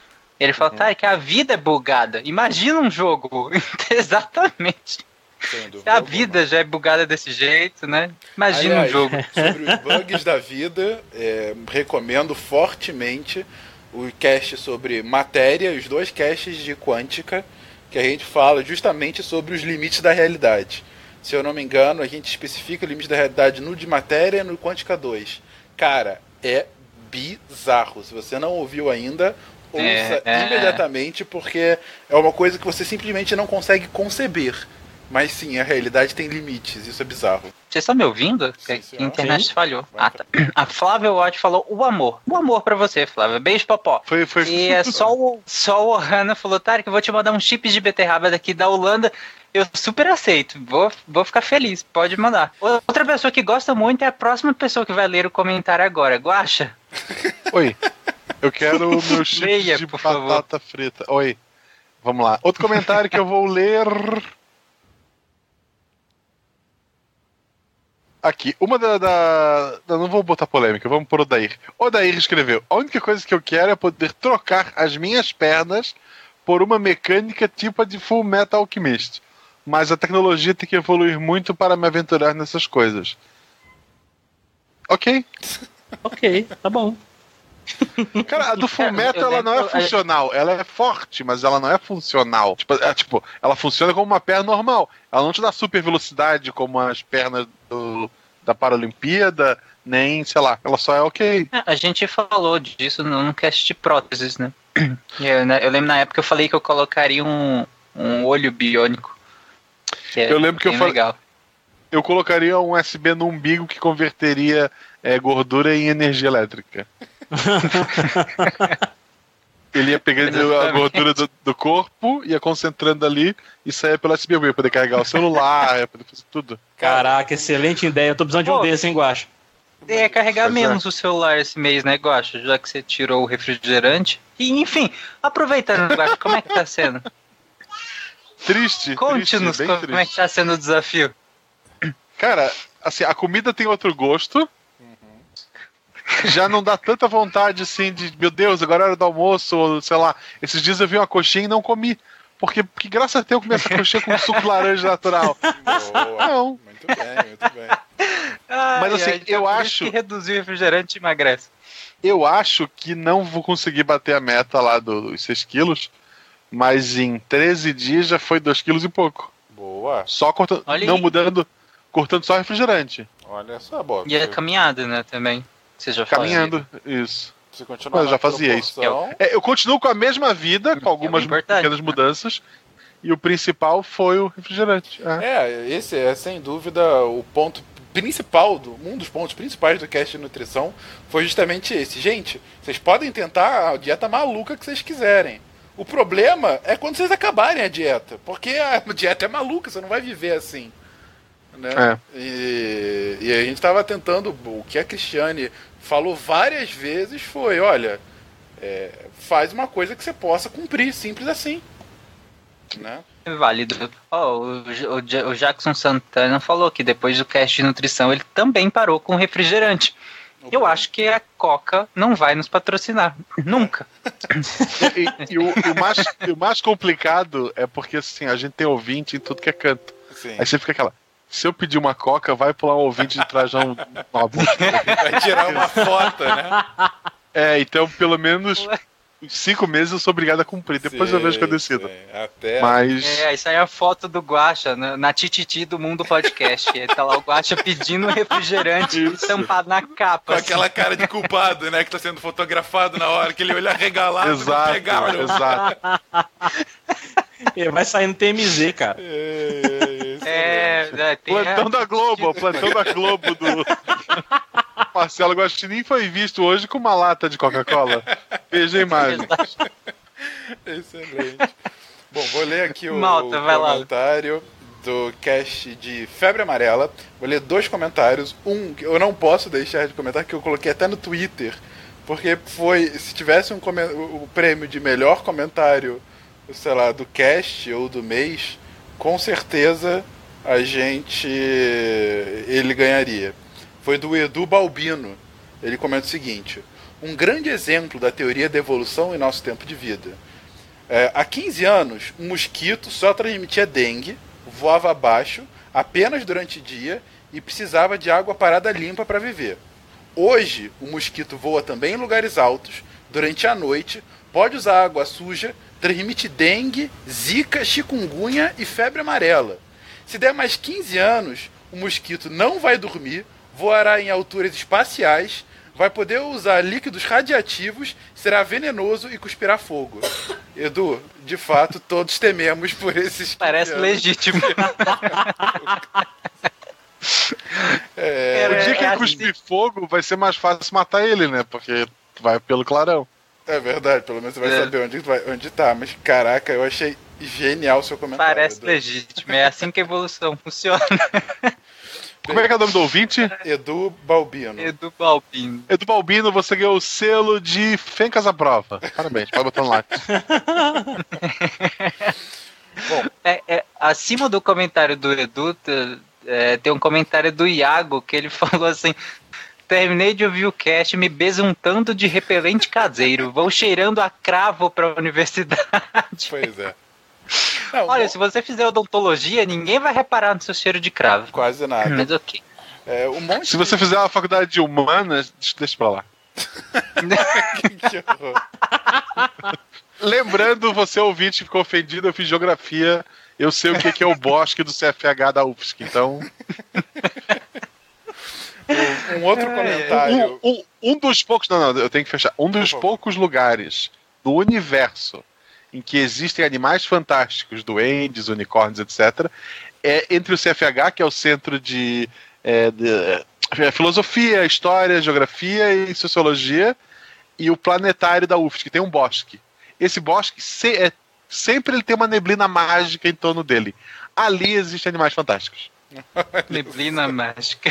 Ele fala, uhum. tá, é que a vida é bugada. Imagina um jogo. Exatamente. Se a vida já é bugada desse jeito, né? Imagina Aliás, um jogo. Sobre os bugs da vida, é, recomendo fortemente o cast sobre matéria, os dois casts de quântica, que a gente fala justamente sobre os limites da realidade. Se eu não me engano, a gente especifica o limite da realidade no de matéria e no quântica 2. Cara, é bizarro. Se você não ouviu ainda, ouça É, é. imediatamente, porque é uma coisa que você simplesmente não consegue conceber. Mas sim, a realidade tem limites, isso é bizarro. Vocês estão me ouvindo? Sim, a internet Sim. falhou. Ah, tá. A Flávia Watt falou o amor. O amor pra você, Flávia. Beijo, popó. Foi, foi. E é só o, só o Hanna falou, Tarek, eu vou te mandar um chips de beterraba daqui da Holanda. Eu super aceito. Vou, vou ficar feliz. Pode mandar. Outra pessoa que gosta muito é a próxima pessoa que vai ler o comentário agora. Guaxa. Oi. Eu quero o meu chip Leia, de por favor. batata frita. Oi. Vamos lá. Outro comentário que eu vou ler. Aqui, uma da, da- da- Não vou botar polêmica, vamos por Odair. Odair escreveu: A única coisa que eu quero é poder trocar as minhas pernas por uma mecânica tipo a de Full Metal Alchemist. Mas a tecnologia tem que evoluir muito para me aventurar nessas coisas. Ok. Ok, tá bom. Cara, a do Full Cara, Metal eu ela não é funcional. Ela é forte, mas ela não é funcional. Tipo, é, tipo, ela funciona como uma perna normal. Ela não te dá super velocidade como as pernas do- da Paralimpíada, nem, sei lá. Ela só é ok. É, A gente falou disso no, cast de próteses, né? Eu, né, eu lembro na época que eu falei que eu colocaria um, um olho biônico. É Eu lembro que eu falei-. Eu colocaria um USB no umbigo que converteria é, gordura em energia elétrica. Ele ia pegando a Exatamente. gordura do, do corpo, ia concentrando ali e saia pelo USB. Ia poder carregar o celular, ia poder fazer tudo. Caraca, excelente ideia. Eu tô precisando de um desse, hein, Guacha? É carregar Pois é. menos o celular esse mês, né, Guacha? Já que você tirou o refrigerante. E, enfim, aproveitando, Guacha, como é que tá sendo? Triste. Conte-nos triste, como é que triste. tá sendo o desafio. Cara, assim, a comida tem outro gosto. Já não dá tanta vontade assim de, meu Deus, agora é hora do almoço, ou sei lá. Esses dias eu vi uma coxinha e não comi. Porque, que graça a ter eu comer essa coxinha com suco de laranja natural. Boa. Não. Muito bem, muito bem. Mas, assim, então eu acho- que reduzir o refrigerante emagrece. Eu acho que não vou conseguir bater a meta lá dos 6 quilos. Mas em 13 dias já foi 2 quilos e pouco. Boa. Só cortando. Olha não aí. mudando. Cortando só refrigerante. Olha só, boa. E a caminhada, né, também. Você já fazia. Caminhando. Isso. Você continua Mas eu já fazia isso. É, eu continuo com a mesma vida, com algumas importante, pequenas né? mudanças. E o principal foi o refrigerante. É. É, esse é sem dúvida o ponto principal, do, um dos pontos principais do cast de nutrição foi justamente esse. Gente, vocês podem tentar a dieta maluca que vocês quiserem. O problema é quando vocês acabarem a dieta, porque a dieta é maluca, você não vai viver assim. Né? E, e a gente estava tentando, o que a Cristiane falou várias vezes foi, olha, é, faz uma coisa que você possa cumprir, simples assim. Né? É válido. Ó, o, o, o Jackson Santana falou que depois do cast de nutrição ele também parou com refrigerante. Eu acho que a Coca não vai nos patrocinar. Nunca. E, e o, e o mais, o mais complicado é porque assim, a gente tem ouvinte em tudo que é canto. Sim. Aí você fica aquela. Se eu pedir uma coca, vai pular um ouvinte de trajão uma bucha. Vai tirar uma foto, né? É, então pelo menos uns cinco meses eu sou obrigado a cumprir. Depois eu vejo que eu decido. Sim, Até Mas. É, isso aí é a foto do Guacha na, na Tititi do Mundo Podcast. Aí tá lá o Guacha pedindo refrigerante estampado na capa. com aquela cara de culpado, né? Que tá sendo fotografado na hora, que ele olha regalado Exato, pegaram. exato. Ele vai sair no TMZ, cara. É, é, É, é, tem Plantão da Globo, o plantão da Globo do. Marcelo Guaxinim foi visto hoje com uma lata de Coca-Cola. Veja a imagem. Excelente. Bom, vou ler aqui o, Malta, o vai lá. comentário do cast de Febre Amarela. Vou ler dois comentários. Um que eu não posso deixar de comentar, que eu coloquei até no Twitter. Porque foi. Se tivesse um o prêmio de melhor comentário, sei lá, do cast ou do mês, com certeza a gente. ele ganharia. Foi do Edu Balbino. Ele comenta o seguinte: um grande exemplo da teoria da evolução em nosso tempo de vida. É, há 15 anos, um mosquito só transmitia dengue, voava abaixo, apenas durante o dia e precisava de água parada limpa para viver. Hoje, o mosquito voa também em lugares altos, durante a noite, pode usar água suja, transmite dengue, zika, chikungunya e febre amarela. Se der mais 15 anos, o mosquito não vai dormir, voará em alturas espaciais, vai poder usar líquidos radiativos, será venenoso e cuspirá fogo. Edu, de fato, todos tememos por esses. Parece 15 anos. legítimo. É, o dia que é ele cuspir fogo, vai ser mais fácil matar ele, né? Porque vai pelo clarão. É verdade, pelo menos você vai É. saber onde, vai, onde tá. Mas caraca, eu achei genial o seu comentário. Parece Edu. legítimo. É assim que a evolução funciona. Como é que é o nome do ouvinte? Edu Balbino. Edu Balbino. Edu Balbino, você ganhou o selo de Fencas à Prova. Parabéns, pode botar no like. É, é, acima do comentário do Edu, é, tem um comentário do Iago que ele falou assim. Terminei de ouvir o cast me besuntando de repelente caseiro. Vou cheirando a cravo pra universidade. Pois é. Não, Olha, bom, se você fizer odontologia, ninguém vai reparar no seu cheiro de cravo. quase nada. Mas ok. É, um monte Se você fizer uma faculdade de humanas, deixa pra lá. que horror. Lembrando, você ouvinte que ficou ofendido, eu fiz geografia. Eu sei o que que é o bosque do CFH da UFSC. Então, Um, um outro comentário. um, um- um dos poucos. Não, não, eu tenho que fechar. Um dos poucos lugares do universo em que existem animais fantásticos, duendes, unicórnios, etc., é entre o CFH, que é o centro de, é, de, é, filosofia, história, geografia e sociologia, e o planetário da UFSC, que tem um bosque. Esse bosque se- é- sempre ele tem uma neblina mágica em torno dele. Ali existem animais fantásticos. Neblina mágica.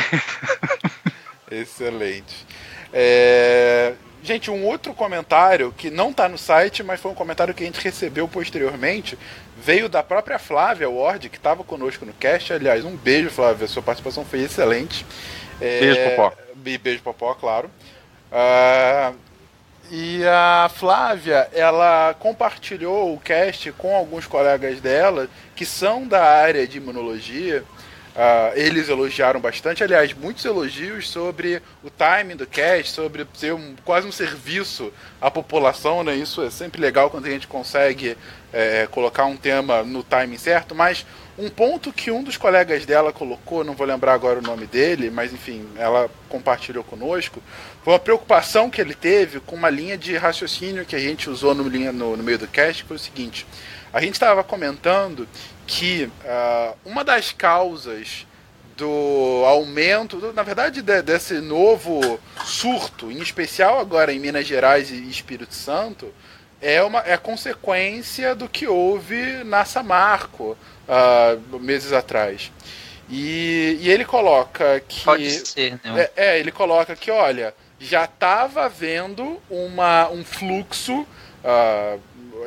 Excelente. É, Gente, um outro comentário que não está no site, mas foi um comentário que a gente recebeu posteriormente, veio da própria Flávia Ward, que estava conosco no cast. Aliás, um beijo, Flávia, sua participação foi excelente. É, Beijo, Popó. e Beijo, Popó, claro. Ah, e a Flávia, ela compartilhou o cast com alguns colegas dela que são da área de imunologia. Ah, eles elogiaram bastante, aliás, muitos elogios sobre o timing do cast, sobre ser um- quase um serviço à população, né? Isso é sempre legal quando a gente consegue é, colocar um tema no timing certo, mas um ponto que um dos colegas dela colocou, não vou lembrar agora o nome dele, mas enfim, ela compartilhou conosco, foi uma preocupação que ele teve com uma linha de raciocínio que a gente usou no, linha- no- no meio do cast, que foi o seguinte. A gente estava comentando que ah, uma das causas do aumento, do- na verdade, de- desse novo surto, em especial agora em Minas Gerais e Espírito Santo, é uma é consequência do que houve na Samarco ah, meses atrás. E, e ele coloca que. Pode ser, né? É, é, ele coloca que, olha, já estava havendo uma, um fluxo ah,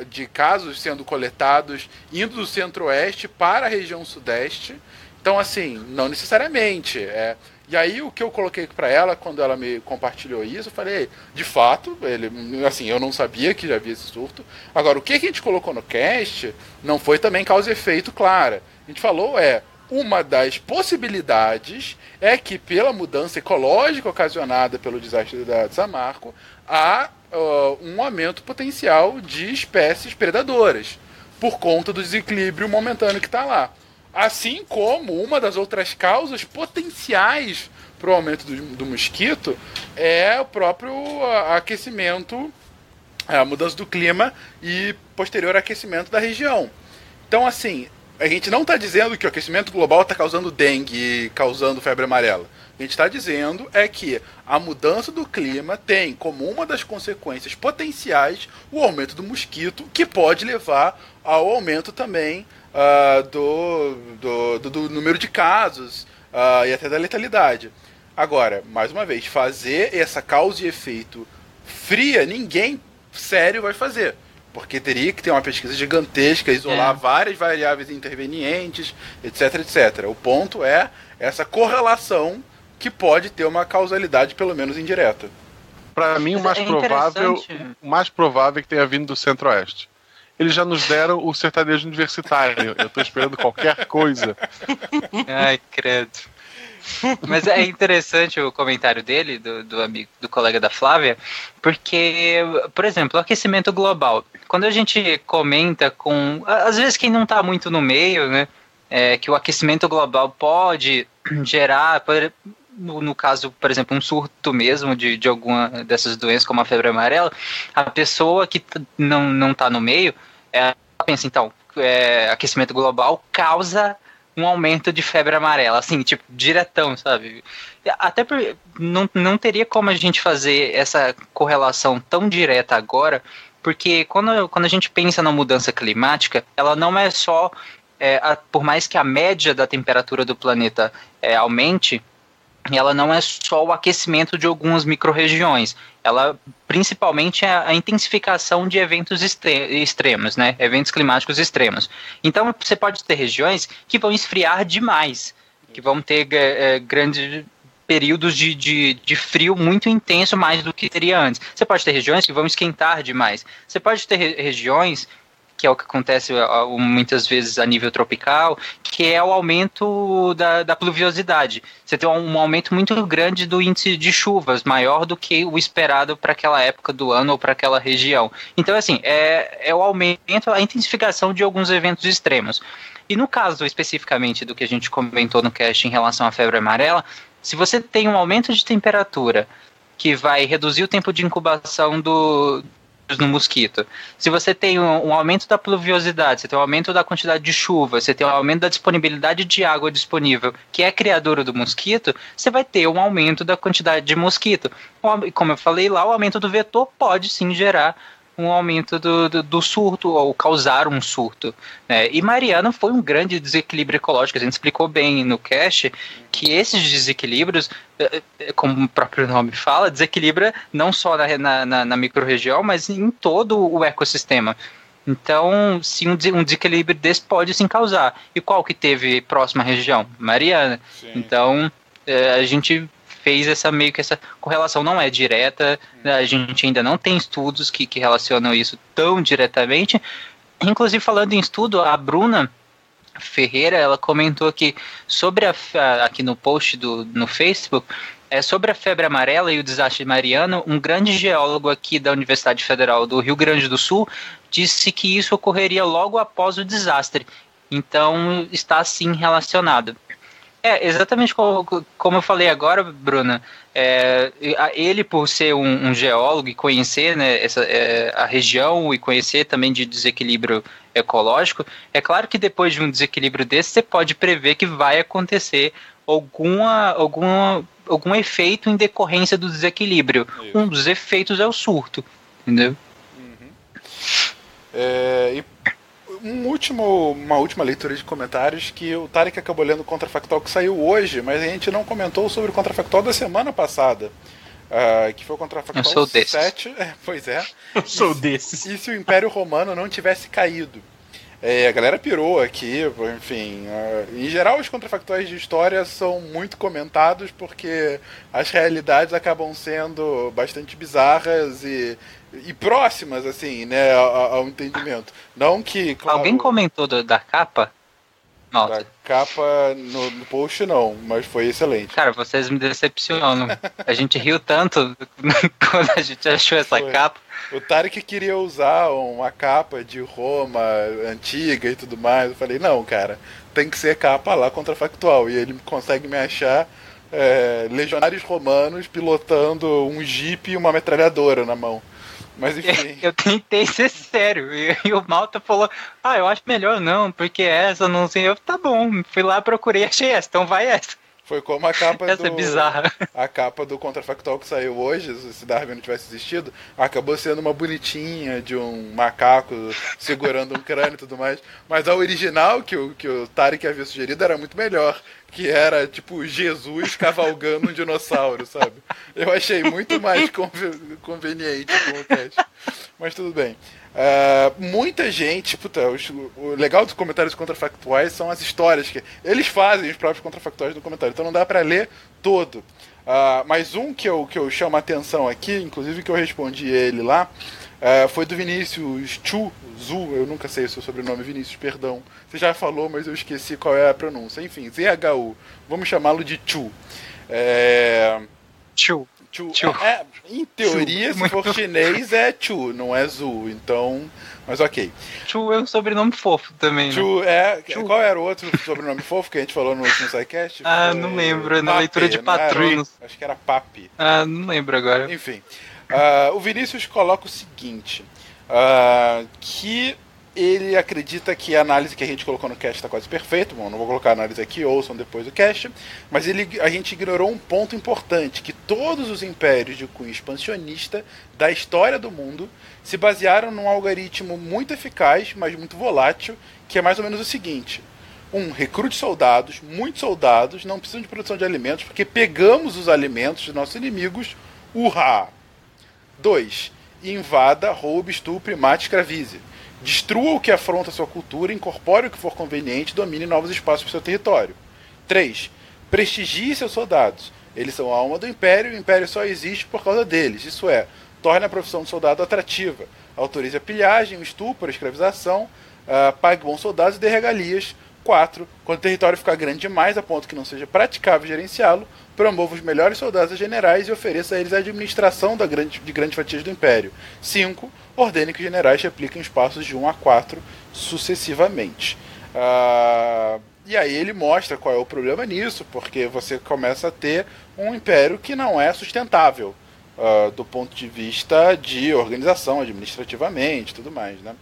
de casos sendo coletados indo do centro-oeste para a região sudeste. Então, assim, não necessariamente. É. E aí, o que eu coloquei para ela, quando ela me compartilhou isso, eu falei, de fato, ele, assim, eu não sabia que já havia esse surto. Agora, o que a gente colocou no cast não foi também causa e efeito clara. A gente falou, é, uma das possibilidades é que, pela mudança ecológica ocasionada pelo desastre da Samarco, há ah, um aumento potencial de espécies predadoras, por conta do desequilíbrio momentâneo que está lá. Assim como uma das outras causas potenciais para o aumento do, do mosquito é o próprio aquecimento, a mudança do clima e posterior aquecimento da região. Então, assim, a gente não está dizendo que o aquecimento global está causando dengue, causando febre amarela. O que a gente está dizendo é que a mudança do clima tem como uma das consequências potenciais o aumento do mosquito, que pode levar ao aumento também ah, do, do, do- do número de casos ah, e até da letalidade. Agora, mais uma vez, fazer essa causa e efeito fria, ninguém sério vai fazer. Porque teria que ter uma pesquisa gigantesca, isolar É. várias variáveis intervenientes, etc, etc. O ponto é essa correlação que pode ter uma causalidade, pelo menos indireta. Para mim, o mais É provável, o mais provável é que tenha vindo do Centro-Oeste. Eles já nos deram o sertanejo universitário. Eu tô esperando qualquer coisa. Ai, credo. Mas é interessante o comentário dele, do, do amigo, do colega da Flávia, porque, por exemplo, o aquecimento global. Quando a gente comenta com. Às vezes quem não está muito no meio, né? É, que o aquecimento global pode gerar, no, no, caso, por exemplo, um surto mesmo de, de alguma dessas doenças, como a febre amarela, a pessoa que não, não tá no meio, ela pensa, então, é, aquecimento global causa um aumento de febre amarela, assim, tipo, diretão, sabe? Até por, não, não teria como a gente fazer essa correlação tão direta agora, porque quando, quando a gente pensa na mudança climática, ela não é só, é, a, por mais que a média da temperatura do planeta é, aumente, ela não é só o aquecimento de algumas microrregiões, ela principalmente é a intensificação de eventos extremos, né? Eventos climáticos extremos. Então você pode ter regiões que vão esfriar demais, que vão ter é, grandes períodos de, de, de frio muito intenso mais do que teria antes. Você pode ter regiões que vão esquentar demais. Você pode ter regiões que é o que acontece muitas vezes a nível tropical, que é o aumento da, da pluviosidade. Você tem um aumento muito grande do índice de chuvas, maior do que o esperado para aquela época do ano ou para aquela região. Então, assim, é, é o aumento, a intensificação de alguns eventos extremos. E no caso especificamente do que a gente comentou no cast em relação à febre amarela, se você tem um aumento de temperatura que vai reduzir o tempo de incubação do, no mosquito. Se você tem um, um, aumento da pluviosidade, você tem um aumento da quantidade de chuva, você tem um aumento da disponibilidade de água disponível, que é criadora do mosquito, você vai ter um aumento da quantidade de mosquito. Como eu falei lá, o aumento do vetor pode sim gerar um aumento do, do, do, surto ou causar um surto. Né? E Mariana foi um grande desequilíbrio ecológico. A gente explicou bem no cast que esses desequilíbrios, eh, eh, como o próprio nome fala, desequilibra não só na, na, na microrregião, mas em todo o ecossistema. Então, se um, desequilíbrio desse pode sim causar. E qual que teve próxima região? Mariana. Sim. Então, eh, a gente fez essa meio que essa correlação não é direta, a gente ainda não tem estudos que, que relacionam isso tão diretamente. Inclusive, falando em estudo, a Bruna Ferreira, ela comentou aqui sobre a, aqui no post do, no Facebook, é sobre a febre amarela e o desastre de Mariano, um grande geólogo aqui da Universidade Federal do Rio Grande do Sul disse que isso ocorreria logo após o desastre. Então, está sim relacionado. É, exatamente como, como eu falei agora, Bruna. É, ele, por ser um, um, geólogo e conhecer né, essa, é, a região e conhecer também de desequilíbrio ecológico, é claro que depois de um desequilíbrio desse, você pode prever que vai acontecer alguma, alguma, algum efeito em decorrência do desequilíbrio. Isso. Um dos efeitos é o surto, entendeu? Uhum. É, e um último, uma última leitura de comentários que o Tarek acabou lendo o Contrafactual que saiu hoje, mas a gente não comentou sobre o Contrafactual da semana passada. Uh, que foi o Contrafactual Eu sou 7. É, pois é. Eu sou desses. E se o Império Romano não tivesse caído? É, a galera pirou aqui, enfim. Uh, em geral, os contrafactuais de história são muito comentados porque as realidades acabam sendo bastante bizarras e e próximas, assim, né, ao, ao entendimento. Não que. Claro, Alguém comentou do, da capa? Nossa. Da capa no, no, post não, mas foi excelente. Cara, vocês me decepcionam. A gente riu tanto quando a gente achou essa foi. capa. O Tarek queria usar uma capa de Roma antiga e tudo mais. Eu falei, não, cara, tem que ser capa lá contrafactual. E ele consegue me achar é, legionários romanos pilotando um jeep e uma metralhadora na mão. Mas enfim. Eu tentei ser sério. E, e, o Malta falou: Ah, eu acho melhor não, porque essa não sei. Eu, tá bom, fui lá, procurei, achei essa, então vai essa. Foi como a capa Essa do. é bizarra. A capa do Contrafactual que saiu hoje, se Darwin não tivesse existido, acabou sendo uma bonitinha de um macaco segurando um crânio e tudo mais. Mas a original que o, que o Tarek havia sugerido era muito melhor. Que era tipo Jesus cavalgando um dinossauro, sabe? Eu achei muito mais conveniente com o cast. Mas tudo bem. Uh, muita gente, puta, os, o legal dos comentários contrafactuais são as histórias que eles fazem os próprios contrafactuais no comentário, então não dá para ler todo. Uh, mas um que eu, que eu chamo a atenção aqui, inclusive que eu respondi ele lá, é, foi do Vinícius Chu, Zu, eu nunca sei o seu sobrenome, Vinícius, perdão. Você já falou, mas eu esqueci qual é a pronúncia. Enfim, ZHU, vamos chamá-lo de Chu. É... Chu. Chu. Chu. É, em teoria, Chu. se for chinês, é Chu, não é Zu. Então, mas ok. Chu é um sobrenome fofo também, né? Chu é. Chu. Qual era o outro sobrenome fofo que a gente falou no último SciCast? Ah, Foi não lembro, é na leitura de não era? patronos. Acho que era Papi. Ah, não lembro agora. Enfim, ah, o Vinícius coloca o seguinte: ah, que ele acredita que a análise que a gente colocou no cast está quase perfeita. Bom, não vou colocar a análise aqui, ouçam depois do cast. Mas ele, a gente ignorou um ponto importante: que todos os impérios de cunho expansionista da história do mundo se basearam num algoritmo muito eficaz, mas muito volátil, que é mais ou menos o seguinte. Um, recrute soldados, muitos soldados, não precisam de produção de alimentos, porque pegamos os alimentos dos nossos inimigos, urra! 2. Invada, roube, estupre, mate, escravize. Destrua o que afronta sua cultura, incorpore o que for conveniente e domine novos espaços para seu território. 3. Prestigie seus soldados. Eles são a alma do império e o império só existe por causa deles. Isso é, torne a profissão de soldado atrativa. Autorize a pilhagem, o estupro, a escravização, ah, pague bons soldados e dê regalias. 4. Quando o território ficar grande demais a ponto que não seja praticável gerenciá-lo, promova os melhores soldados a generais e ofereça a eles a administração da grande, de grandes fatias do império. 5. Ordene que os generais repliquem os passos de 1 a 4 sucessivamente. Ah, e aí ele mostra qual é o problema nisso, porque você começa a ter um império que não é sustentável ah, do ponto de vista de organização, administrativamente tudo mais. Né?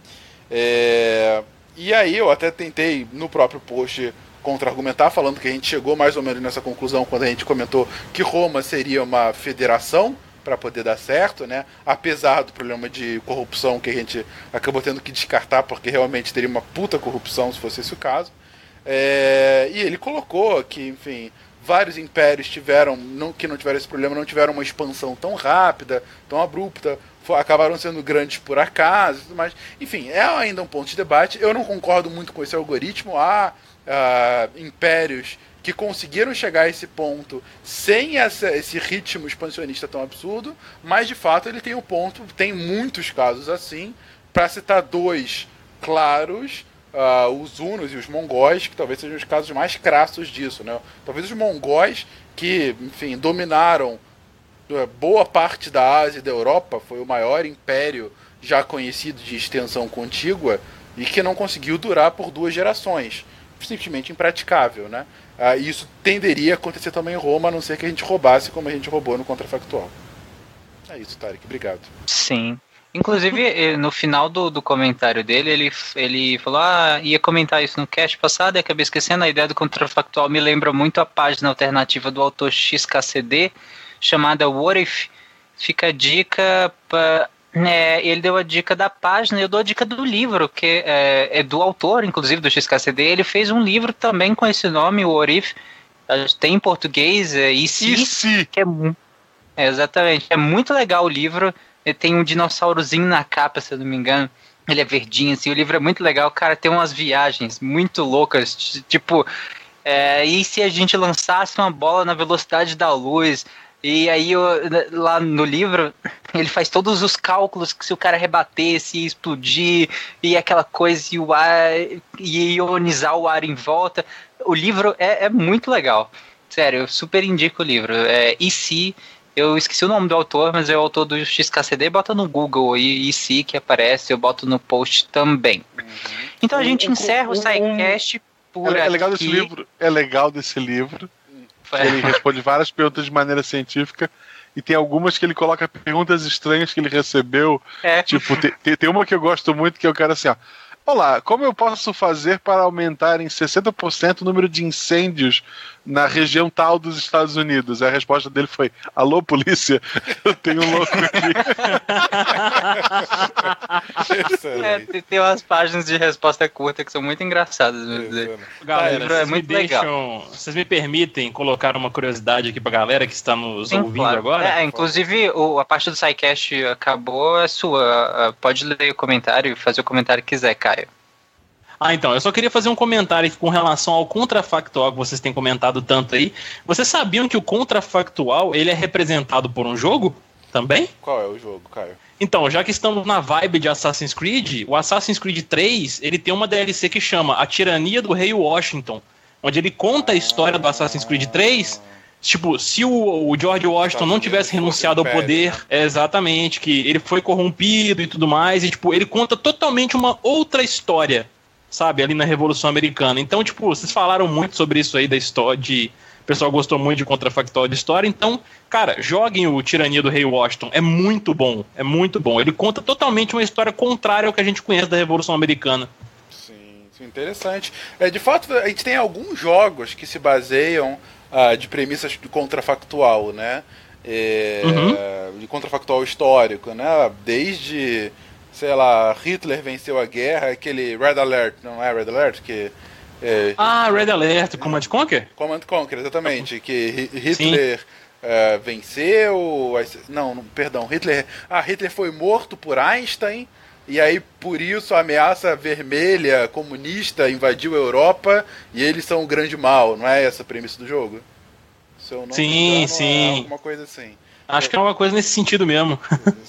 É, e aí eu até tentei no próprio post contra-argumentar, falando que a gente chegou mais ou menos nessa conclusão quando a gente comentou que Roma seria uma federação para poder dar certo, né? Apesar do problema de corrupção que a gente acabou tendo que descartar, porque realmente teria uma puta corrupção se fosse esse o caso. É, e ele colocou que, enfim, vários impérios tiveram, não, que não tiveram esse problema, não tiveram uma expansão tão rápida, tão abrupta, acabaram sendo grandes por acaso e tudo mais. Enfim, é ainda um ponto de debate. Eu não concordo muito com esse algoritmo. Há ah, impérios que conseguiram chegar a esse ponto sem essa- esse ritmo expansionista tão absurdo, mas de fato ele tem um ponto, tem muitos casos assim. Para citar dois claros, ah, os hunos e os mongóis, que talvez sejam os casos mais crassos disso. Né? Talvez os mongóis, que enfim, dominaram eh, boa parte da Ásia e da Europa, foi o maior império já conhecido de extensão contígua e que não conseguiu durar por duas gerações. Simplesmente impraticável, né? Ah, isso tenderia a acontecer também em Roma, a não ser que a gente roubasse como a gente roubou no Contrafactual. É isso, Tarek. Obrigado. Sim. Inclusive, eh, no final do, do comentário dele, ele, ele falou: Ah, ia comentar isso no cast passado e acabei esquecendo. A ideia do contrafactual me lembra muito a página alternativa do autor XKCD, chamada What If? Fica a dica pra. Né, ele deu a dica da página, eu dou a dica do livro, que é, é do autor, inclusive, do XKCD. Ele fez um livro também com esse nome, What If. Tem em português, é se? que é, é, exatamente. É muito legal o livro. Ele tem um dinossaurozinho na capa, se eu não me engano. Ele é verdinho, assim. O livro é muito legal. Cara, tem umas viagens muito loucas. Tipo, é, e se a gente lançasse uma bola na velocidade da luz? E aí, eu- lá no livro, ele faz todos os cálculos que se o cara rebatesse, ia explodir, e aquela coisa, e o ar, ia ionizar o ar em volta. O livro é, é muito legal. Sério, eu super indico o livro. É, e se. Eu esqueci o nome do autor, mas é o autor do XKCD. Bota no Google aí, e se que aparece, eu boto no post também. Então a gente um- encerra o um- SciCast por É, é legal aqui. desse livro. É legal desse livro. Ele responde várias perguntas de maneira científica. E tem algumas que ele coloca perguntas estranhas que ele recebeu. É. Tipo, tem, tem- tem uma que eu gosto muito que eu quero assim, ó. Olá, como eu posso fazer para aumentar em 60% o número de incêndios na região tal dos Estados Unidos? A resposta dele foi: Alô, polícia, eu tenho um louco aqui. É, tem, umas páginas de resposta curta que são muito engraçadas. Galera, vocês, é me muito deixam, legal. vocês me permitem colocar uma curiosidade aqui pra galera que está nos Sim, ouvindo claro. agora? É, inclusive, o- a parte do SciCast acabou, é sua. Ah, Pode ler o comentário e fazer o comentário que quiser, Caio. Ah, então, eu só queria fazer um comentário com relação ao contrafactual que vocês têm comentado tanto aí. Vocês sabiam que o contrafactual ele é representado por um jogo? também? Qual é o jogo, Caio? Então, já que estamos na vibe de Assassin's Creed, o Assassin's Creed 3, ele tem uma DLC que chama A Tirania do Rei Washington, onde ele conta a história do Assassin's Creed 3 Tipo, se o, o George Washington não tivesse renunciado ao poder, é exatamente, que ele foi corrompido e tudo mais, e tipo, ele conta totalmente uma outra história, sabe, ali na Revolução Americana. Então, tipo, vocês falaram muito sobre isso aí da história, de. O pessoal gostou muito de contrafactual de história, então, cara, joguem o Tirania do Rei Washington. É muito bom, é muito bom. Ele conta totalmente uma história contrária ao que a gente conhece da Revolução Americana. Sim, sim interessante. É, de fato, a gente tem alguns jogos que se baseiam ah, de premissas de contrafactual, né? É, uhum. De contrafactual histórico, né? Desde, sei lá, Hitler venceu a guerra, aquele Red Alert, não é Red Alert? Que, é, ah, Red Alert, Command Conquer? Command Conquer, exatamente. Que Hitler uh, venceu. Não, perdão, Hitler. Ah, Hitler foi morto por Einstein. E aí, por isso, a ameaça vermelha comunista invadiu a Europa e eles são o grande mal, não é essa a premissa do jogo? sim, engano, sim. É alguma coisa assim. Acho que é uma coisa nesse sentido mesmo.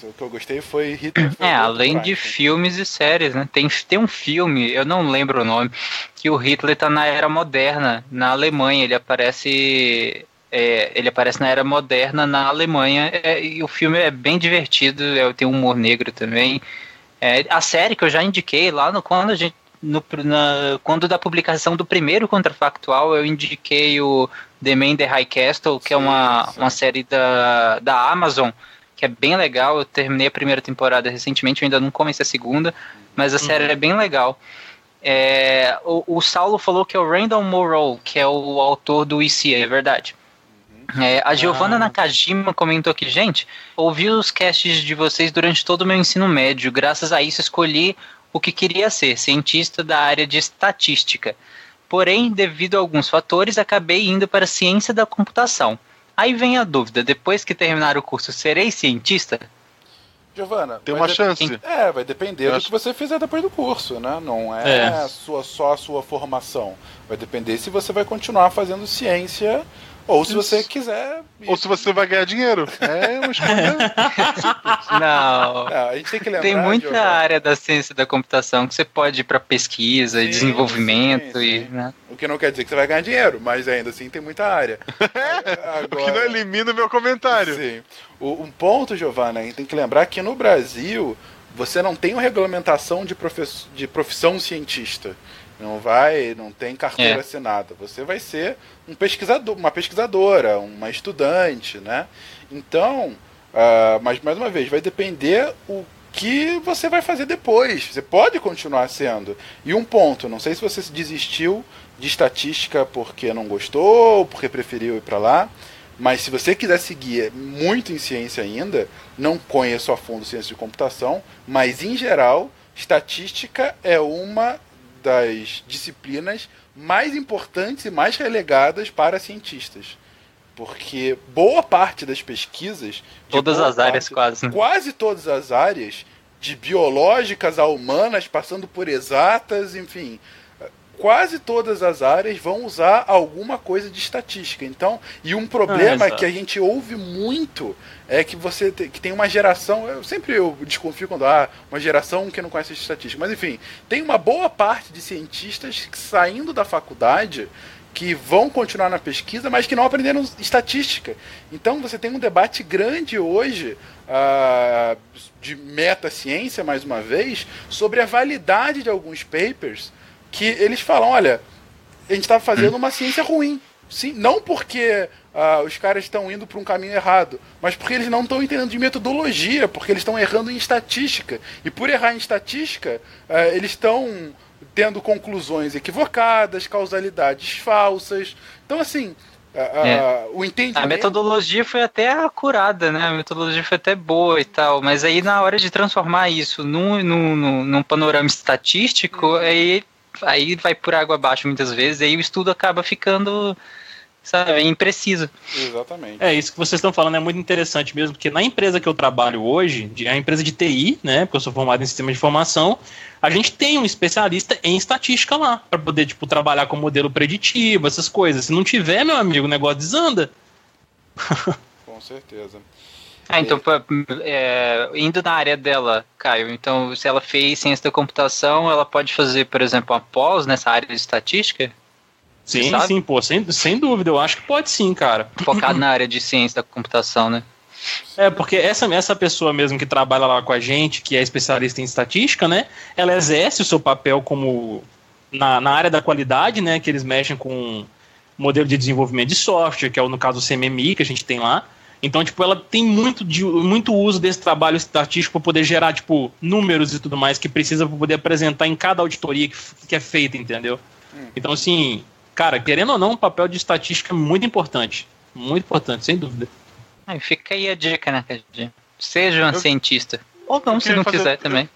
o que eu gostei foi Hitler. Foi é, além de filmes e séries, né? Tem, tem um filme, eu não lembro o nome, que o Hitler tá na era moderna, na Alemanha. Ele aparece. É, ele aparece na era moderna na Alemanha. É, e o filme é bem divertido, é, tem humor negro também. É, a série que eu já indiquei lá no quando a gente. No, na, quando da publicação do primeiro contrafactual, eu indiquei o The Man the High Castle, que é sim, é uma, uma série da, da Amazon, que é bem legal. Eu terminei a primeira temporada recentemente, eu ainda não comecei a segunda, mas a série uhum. é bem legal. É, o, o, Saulo falou que é o Randall Morrow, que é o autor do ICA, é verdade. Uhum. É, a Giovanna ah. Nakajima comentou aqui, gente, ouvi os casts de vocês durante todo o meu ensino médio. Graças a isso escolhi o que queria ser, cientista da área de estatística. Porém, devido a alguns fatores, acabei indo para a ciência da computação. Aí vem a dúvida: depois que terminar o curso, serei cientista? Giovana, tem uma chance. É, vai depender do que você fizer depois do curso, né? Não é, é. Sua, só a sua formação. Vai depender se você vai continuar fazendo ciência ou se você quiser. Ou se você vai ganhar dinheiro. É uma escolha. Não. É, a gente tem que lembrar. Tem muita área da ciência da computação que você pode ir para pesquisa sim, e desenvolvimento. Sim, sim. E, né? O que não quer dizer que você vai ganhar dinheiro, mas ainda assim tem muita área. Agora, o que não elimina o meu comentário. Sim. O, um ponto, Giovana, a gente tem que lembrar que no Brasil você não tem uma regulamentação de, profissão, de profissão cientista. Não vai, não tem carteira é. assinada. Você vai ser um pesquisador, uma pesquisadora, uma estudante, né? Então, uh, mas mais uma vez, vai depender o que você vai fazer depois. Você pode continuar sendo. E um ponto, não sei se você desistiu de estatística porque não gostou, ou porque preferiu ir para lá, mas se você quiser seguir muito em ciência ainda, não conheço a fundo ciência de computação, mas em geral, estatística é uma das disciplinas mais importantes e mais relegadas para cientistas. Porque boa parte das pesquisas. Todas as parte, áreas, quase. Né? Quase todas as áreas, de biológicas a humanas, passando por exatas, enfim. Quase todas as áreas vão usar alguma coisa de estatística. Então, e um problema ah, que a gente ouve muito é que você te, que tem uma geração, eu sempre eu desconfio quando há ah, uma geração que não conhece estatística, mas enfim, tem uma boa parte de cientistas que, saindo da faculdade que vão continuar na pesquisa, mas que não aprenderam estatística. Então você tem um debate grande hoje uh, de meta-ciência, mais uma vez, sobre a validade de alguns papers que eles falam, olha, a gente está fazendo uma ciência ruim. Sim, não porque ah, os caras estão indo para um caminho errado, mas porque eles não estão entendendo de metodologia, porque eles estão errando em estatística. E por errar em estatística, ah, eles estão tendo conclusões equivocadas, causalidades falsas. Então, assim, é. o entendimento... A metodologia foi até acurada, né? A metodologia foi até boa e tal, mas aí na hora de transformar isso num, num, num panorama estatístico, hum. aí, aí vai por água abaixo muitas vezes, aí o estudo acaba ficando sabe? Impreciso. Exatamente. É, isso que vocês estão falando é muito interessante mesmo, porque na empresa que eu trabalho hoje, é a empresa de TI, né? Porque eu sou formado em sistema de informação, a gente tem um especialista em estatística lá, para poder, tipo, trabalhar com modelo preditivo, essas coisas. Se não tiver, meu amigo, o negócio desanda. com certeza. Ah, então, pô, é, indo na área dela, Caio, então se ela fez ciência da computação, ela pode fazer, por exemplo, uma pós nessa área de estatística? Sim, sim, pô, sem, sem dúvida, eu acho que pode sim, cara. Focado na área de ciência da computação, né? É, porque essa, essa pessoa mesmo que trabalha lá com a gente, que é especialista em estatística, né? Ela exerce o seu papel como na, na área da qualidade, né? Que eles mexem com modelo de desenvolvimento de software, que é o, no caso o CMMI que a gente tem lá. Então, tipo, ela tem muito, de, muito uso desse trabalho estatístico para poder gerar, tipo, números e tudo mais que precisa para poder apresentar em cada auditoria que, que é feita, entendeu? Então, assim, cara, querendo ou não, o papel de estatística é muito importante. Muito importante, sem dúvida. Aí fica aí a dica, né, Cadinho? Seja um Eu- cientista. Ou não, eu se não fazer- quiser também.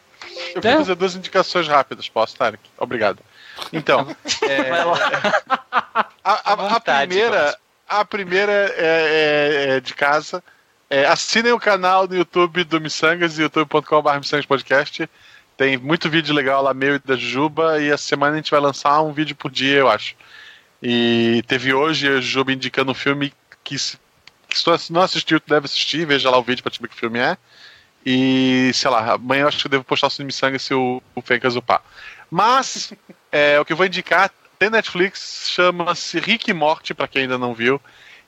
Eu queria É. fazer duas indicações rápidas, posso, Tarek? Obrigado. Então, é, Vai lá. a, a- a primeira. A primeira é, é- é de casa. É, assinem o canal do YouTube do Missangas, youtube.com.br Missangas. Tem muito vídeo legal lá, meu e da Juba, e essa semana a gente vai lançar um vídeo por dia, eu acho. E teve hoje a Juba indicando um filme que, se, que se não assistiu, deve assistir, veja lá o vídeo pra te ver que filme é. E, sei lá, amanhã eu acho que eu devo postar o Cine Missangas se o, o Fencas upar. Mas, é, o que eu vou indicar, tem Netflix, chama-se Rick e Morty, pra quem ainda não viu.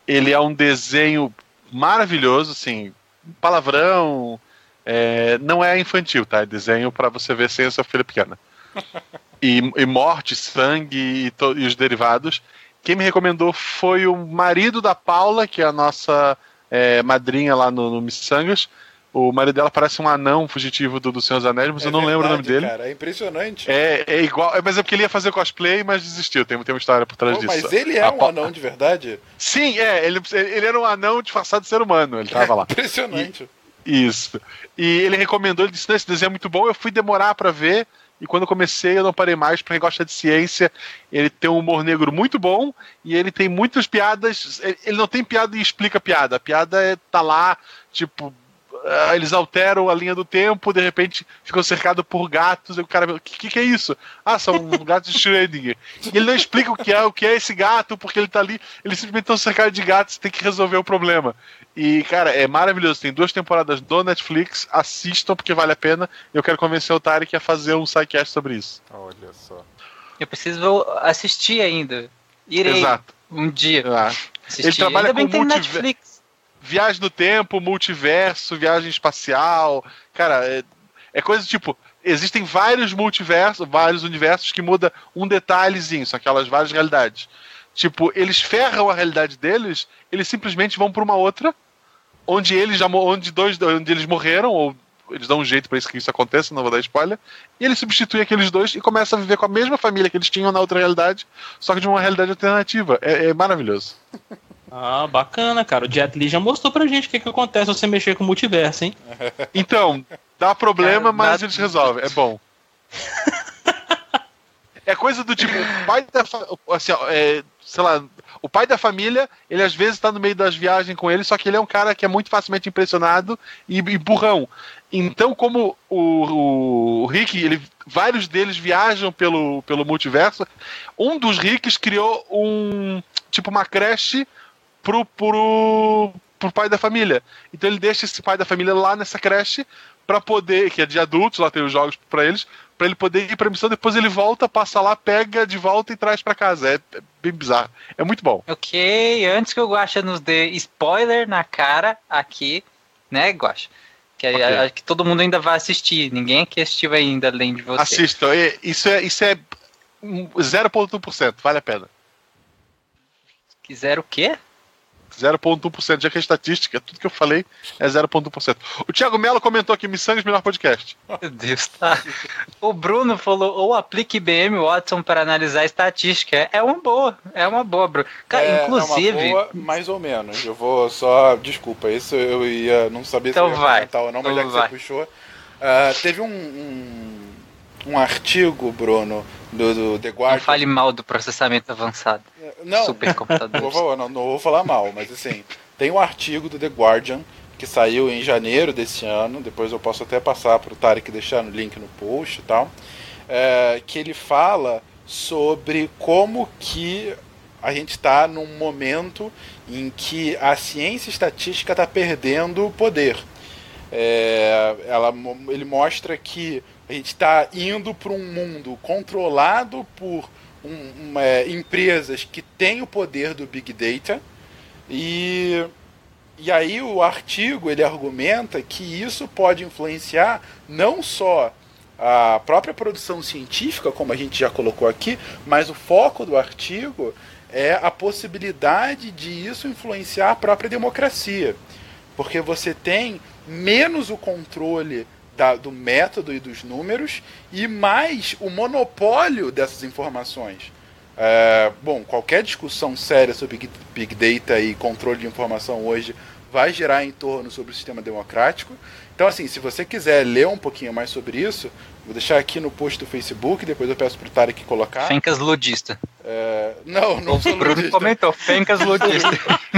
Ele é um desenho maravilhoso, assim, palavrão, é, não é infantil, tá? É desenho pra você ver sem a sua filha pequena. E, e morte, sangue e, to- e os derivados. Quem me recomendou foi o marido da Paula, que é a nossa é, madrinha lá no, no Missangas. O marido dela parece um anão fugitivo do, do Senhor dos Anéis, mas É eu não lembro o nome verdade, dele. Cara, é impressionante. É, é igual, é, mas é porque ele ia fazer cosplay, mas desistiu. Tem, tem uma história por trás Pô, disso. mas ele é A um Pa- anão de verdade? Sim, é, ele, ele era um anão disfarçado de ser humano, ele tava lá. Impressionante. Isso. E ele recomendou, ele disse: "Não, esse desenho é muito bom. Eu fui demorar pra ver. E quando eu comecei, eu não parei mais. Pra quem gosta de ciência, ele tem um humor negro muito bom. E ele tem muitas piadas. ele- Ele não tem piada e explica piada. A piada é, tá lá, tipo. Ah, Eles alteram a linha do tempo, de repente ficam cercados por gatos. E o cara, o que, que, que é isso? Ah, são gatos de Schrödinger. E ele não explica o que é, o que é esse gato, porque ele tá ali. Eles simplesmente estão cercados de gatos, tem que resolver o problema. E, cara, é maravilhoso. Tem duas temporadas do Netflix. Assistam porque vale a pena. Eu quero convencer o Tarek a fazer um sidecast sobre isso. Olha só. Eu preciso assistir ainda. Irei Exato. um dia Ah. assistir. Ele trabalha ainda bem com tem multiver- Netflix. Viagem no tempo, multiverso, viagem espacial. Cara, é, é coisa tipo. Existem vários multiversos, vários universos que muda um detalhezinho, são aquelas várias realidades. Tipo, eles ferram a realidade deles, eles simplesmente vão pra uma outra, onde eles já onde dois, onde eles morreram, ou eles dão um jeito pra isso que isso aconteça, não vou dar spoiler. E ele substitui aqueles dois e começa a viver com a mesma família que eles tinham na outra realidade, só que de uma realidade alternativa. É, é maravilhoso. Ah, bacana, cara. O Jet Li já mostrou pra gente o que, que acontece se você mexer com o multiverso, hein? Então, dá problema, Cara, mas nada- eles resolvem. É bom. É coisa do tipo, o pai da fa- assim, ó, é, sei lá, o pai da família, ele às vezes tá no meio das viagens com ele, só que ele é um cara que é muito facilmente impressionado e, e burrão. Então, como o, o Rick, ele, vários deles viajam pelo, pelo multiverso, um dos Ricks criou um tipo uma creche pro, pro, pro pai da família. Então ele deixa esse pai da família lá nessa creche pra poder, que é de adultos, lá tem os jogos pra eles, pra ele poder ir pra missão, depois ele volta, passa lá, pega de volta e traz pra casa. É, é bem bizarro. É muito bom. Ok, antes que o Guaxa nos dê spoiler na cara aqui, né, Guaxa? Que Ok. acho que todo mundo ainda vai assistir. Ninguém aqui assistiu ainda, além de você. Assistam. Isso é, isso é um 0,1%, vale a pena. Quiser o quê? 0,1%, já que é estatística, tudo que eu falei é 0,1%. O Thiago Mello comentou aqui, Missangas, melhor podcast. Meu Deus, tá. O Bruno falou, ou aplique IBM Watson para analisar estatística. É uma boa, é uma boa, Bruno. Cara, É, inclusive, É uma boa, mais ou menos. Eu vou só. Desculpa, isso eu ia. Não sabia Então se eu ia vai, comentar ou não, mas então já que vai. você puxou. ah, teve um, um, um artigo, Bruno, do, do The não Guardian. fale mal do processamento avançado. Não, não Supercomputadores. vou, não, não vou falar mal, mas assim, tem um artigo do The Guardian que saiu em janeiro desse ano, depois eu posso até passar para o Tarek deixar no link no post e tal, é, que ele fala sobre como que a gente está num momento em que a ciência estatística está perdendo poder. É, ela, ele mostra que a gente está indo para um mundo controlado por um, é, empresas que têm o poder do Big Data e, e aí o artigo ele argumenta que isso pode influenciar não só a própria produção científica, como a gente já colocou aqui, mas o foco do artigo é a possibilidade de isso influenciar a própria democracia. Porque você tem menos o controle da, do método e dos números e mais o monopólio dessas informações. É, bom, qualquer discussão séria sobre Big, Data e controle de informação hoje vai girar em torno sobre o sistema democrático. Então, assim, se você quiser ler um pouquinho mais sobre isso, vou deixar aqui no post do Facebook, depois eu peço pro Tarek colocar. Fencas ludista. É, não, não sou Bruno ludista. comentou, Fencas ludista.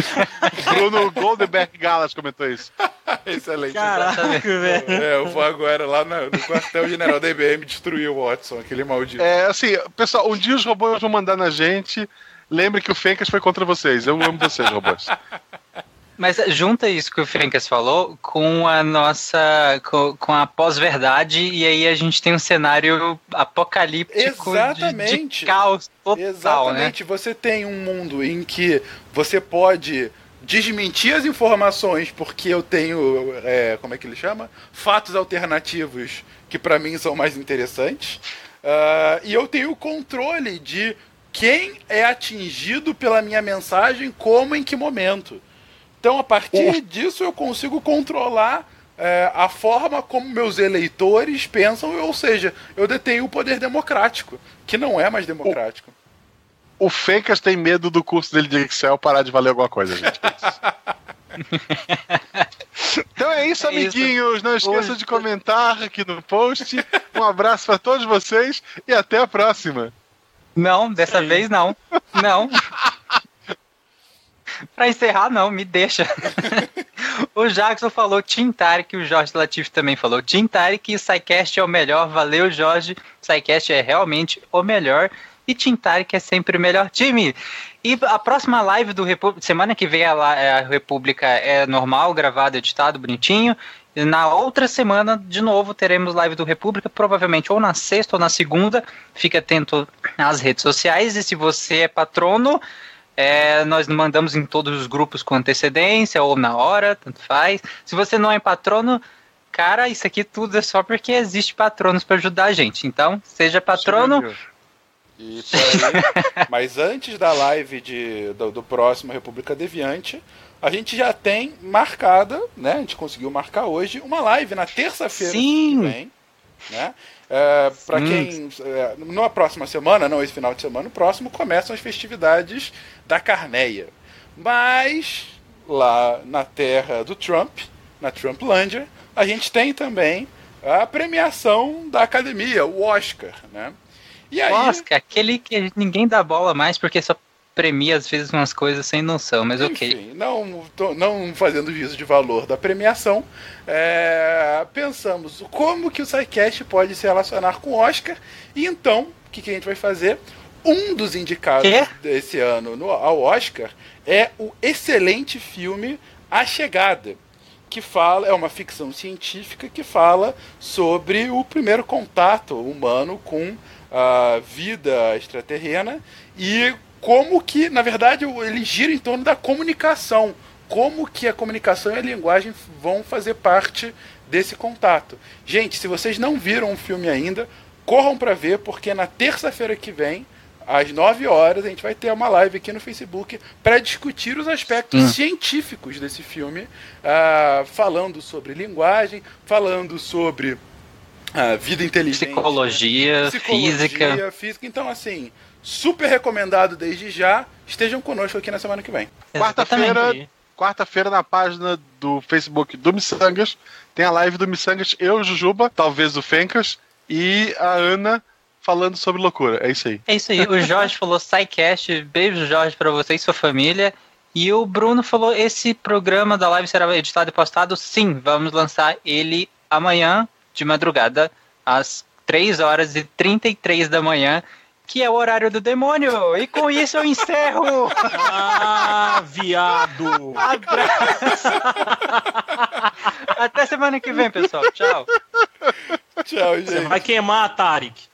Bruno Goldenberg Galas comentou isso. Excelente. Caraca, velho. É, eu vou agora lá no, no quartel-general da IBM destruir o Watson, aquele maldito. É, assim, pessoal, um dia os robôs vão mandar na gente. Lembre que o Fencas foi contra vocês. Eu amo vocês, robôs. Mas junta isso que o Fencas falou com a nossa. com, com a pós-verdade, e aí a gente tem um cenário apocalíptico de- De, Exatamente. caos total, né? Exatamente. Você tem um mundo em que você pode desmentir as informações porque eu tenho, é, como é que ele chama? Fatos alternativos que pra mim são mais interessantes. Ah, e eu tenho o controle de quem é atingido pela minha mensagem, como, em que momento. Então, a partir disso, eu consigo controlar é, a forma como meus eleitores pensam, ou seja, eu detenho o poder democrático, que não é mais democrático. O Fencas tem medo do curso dele de Excel parar de valer alguma coisa, gente. Então é isso, É isso. amiguinhos. Não esqueça Hoje- de comentar aqui no post. Um abraço para todos vocês e até a próxima. Não, dessa vez não. Não. pra encerrar, não, me deixa. o Jackson falou Tim Tarek, o Jorge Latif também falou Tim Tarek e o SciCast é o melhor. Valeu, Jorge. SciCast é realmente o melhor. E Tim Tarek é sempre o melhor time. E a próxima live do República, semana que vem a, la- a República é normal, gravado, editado, bonitinho. E na outra semana, de novo, teremos live do República, provavelmente ou na sexta ou na segunda. Fique atento nas redes sociais. E se você é patrono, é, nós mandamos em todos os grupos com antecedência ou na hora, tanto faz. Se você não é patrono, cara, isso aqui tudo é só porque existe patronos para ajudar a gente. Então, seja patrono. E por aí, mas antes da live de, do, do próximo República Deviante, a gente já tem marcada, né? A gente conseguiu marcar hoje uma live na terça-feira Sim. que vem. Né? É, para Sim. quem. É, na próxima semana, não esse final de semana, o próximo começam as festividades da Carneia. Mas lá na terra do Trump, na Trumplândia, a gente tem também a premiação da academia, o Oscar, né? E aí, Oscar, aquele que ninguém dá bola mais porque só premia às vezes umas coisas sem noção, mas ok. Enfim, não, tô- não fazendo juízo de valor da premiação, é, pensamos como que o SciCast pode se relacionar com o Oscar, e então, o que, que a gente vai fazer? Um dos indicados desse ano no, ao Oscar é o excelente filme A Chegada, que fala, é uma ficção científica que fala sobre o primeiro contato humano com a vida extraterrena e como que, na verdade, ele gira em torno da comunicação. Como que a comunicação e a linguagem vão fazer parte desse contato. Gente, se vocês não viram o filme ainda, corram para ver, porque na terça-feira que vem, às 9 horas, a gente vai ter uma live aqui no Facebook para discutir os aspectos Hum. científicos desse filme, ah, falando sobre linguagem, falando sobre ah, vida inteligente. Psicologia, Psicologia, física. física. Então, assim, super recomendado desde já. Estejam conosco aqui na semana que vem. Quarta-feira, quarta-feira na página do Facebook do Missangas tem a live do Missangas, eu, Jujuba, talvez o Fencas e a Ana falando sobre loucura. É isso aí. É isso aí. O Jorge falou SciCast. Beijo, Jorge, pra você e sua família. E o Bruno falou: esse programa da live será editado e postado? Sim, vamos lançar ele amanhã, de madrugada, às 3 horas e 33 da manhã. Que é o horário do demônio. E com isso eu encerro. Ah, viado! Abraço. Até semana que vem, pessoal. Tchau. Tchau, Você gente. vai queimar, Tarek.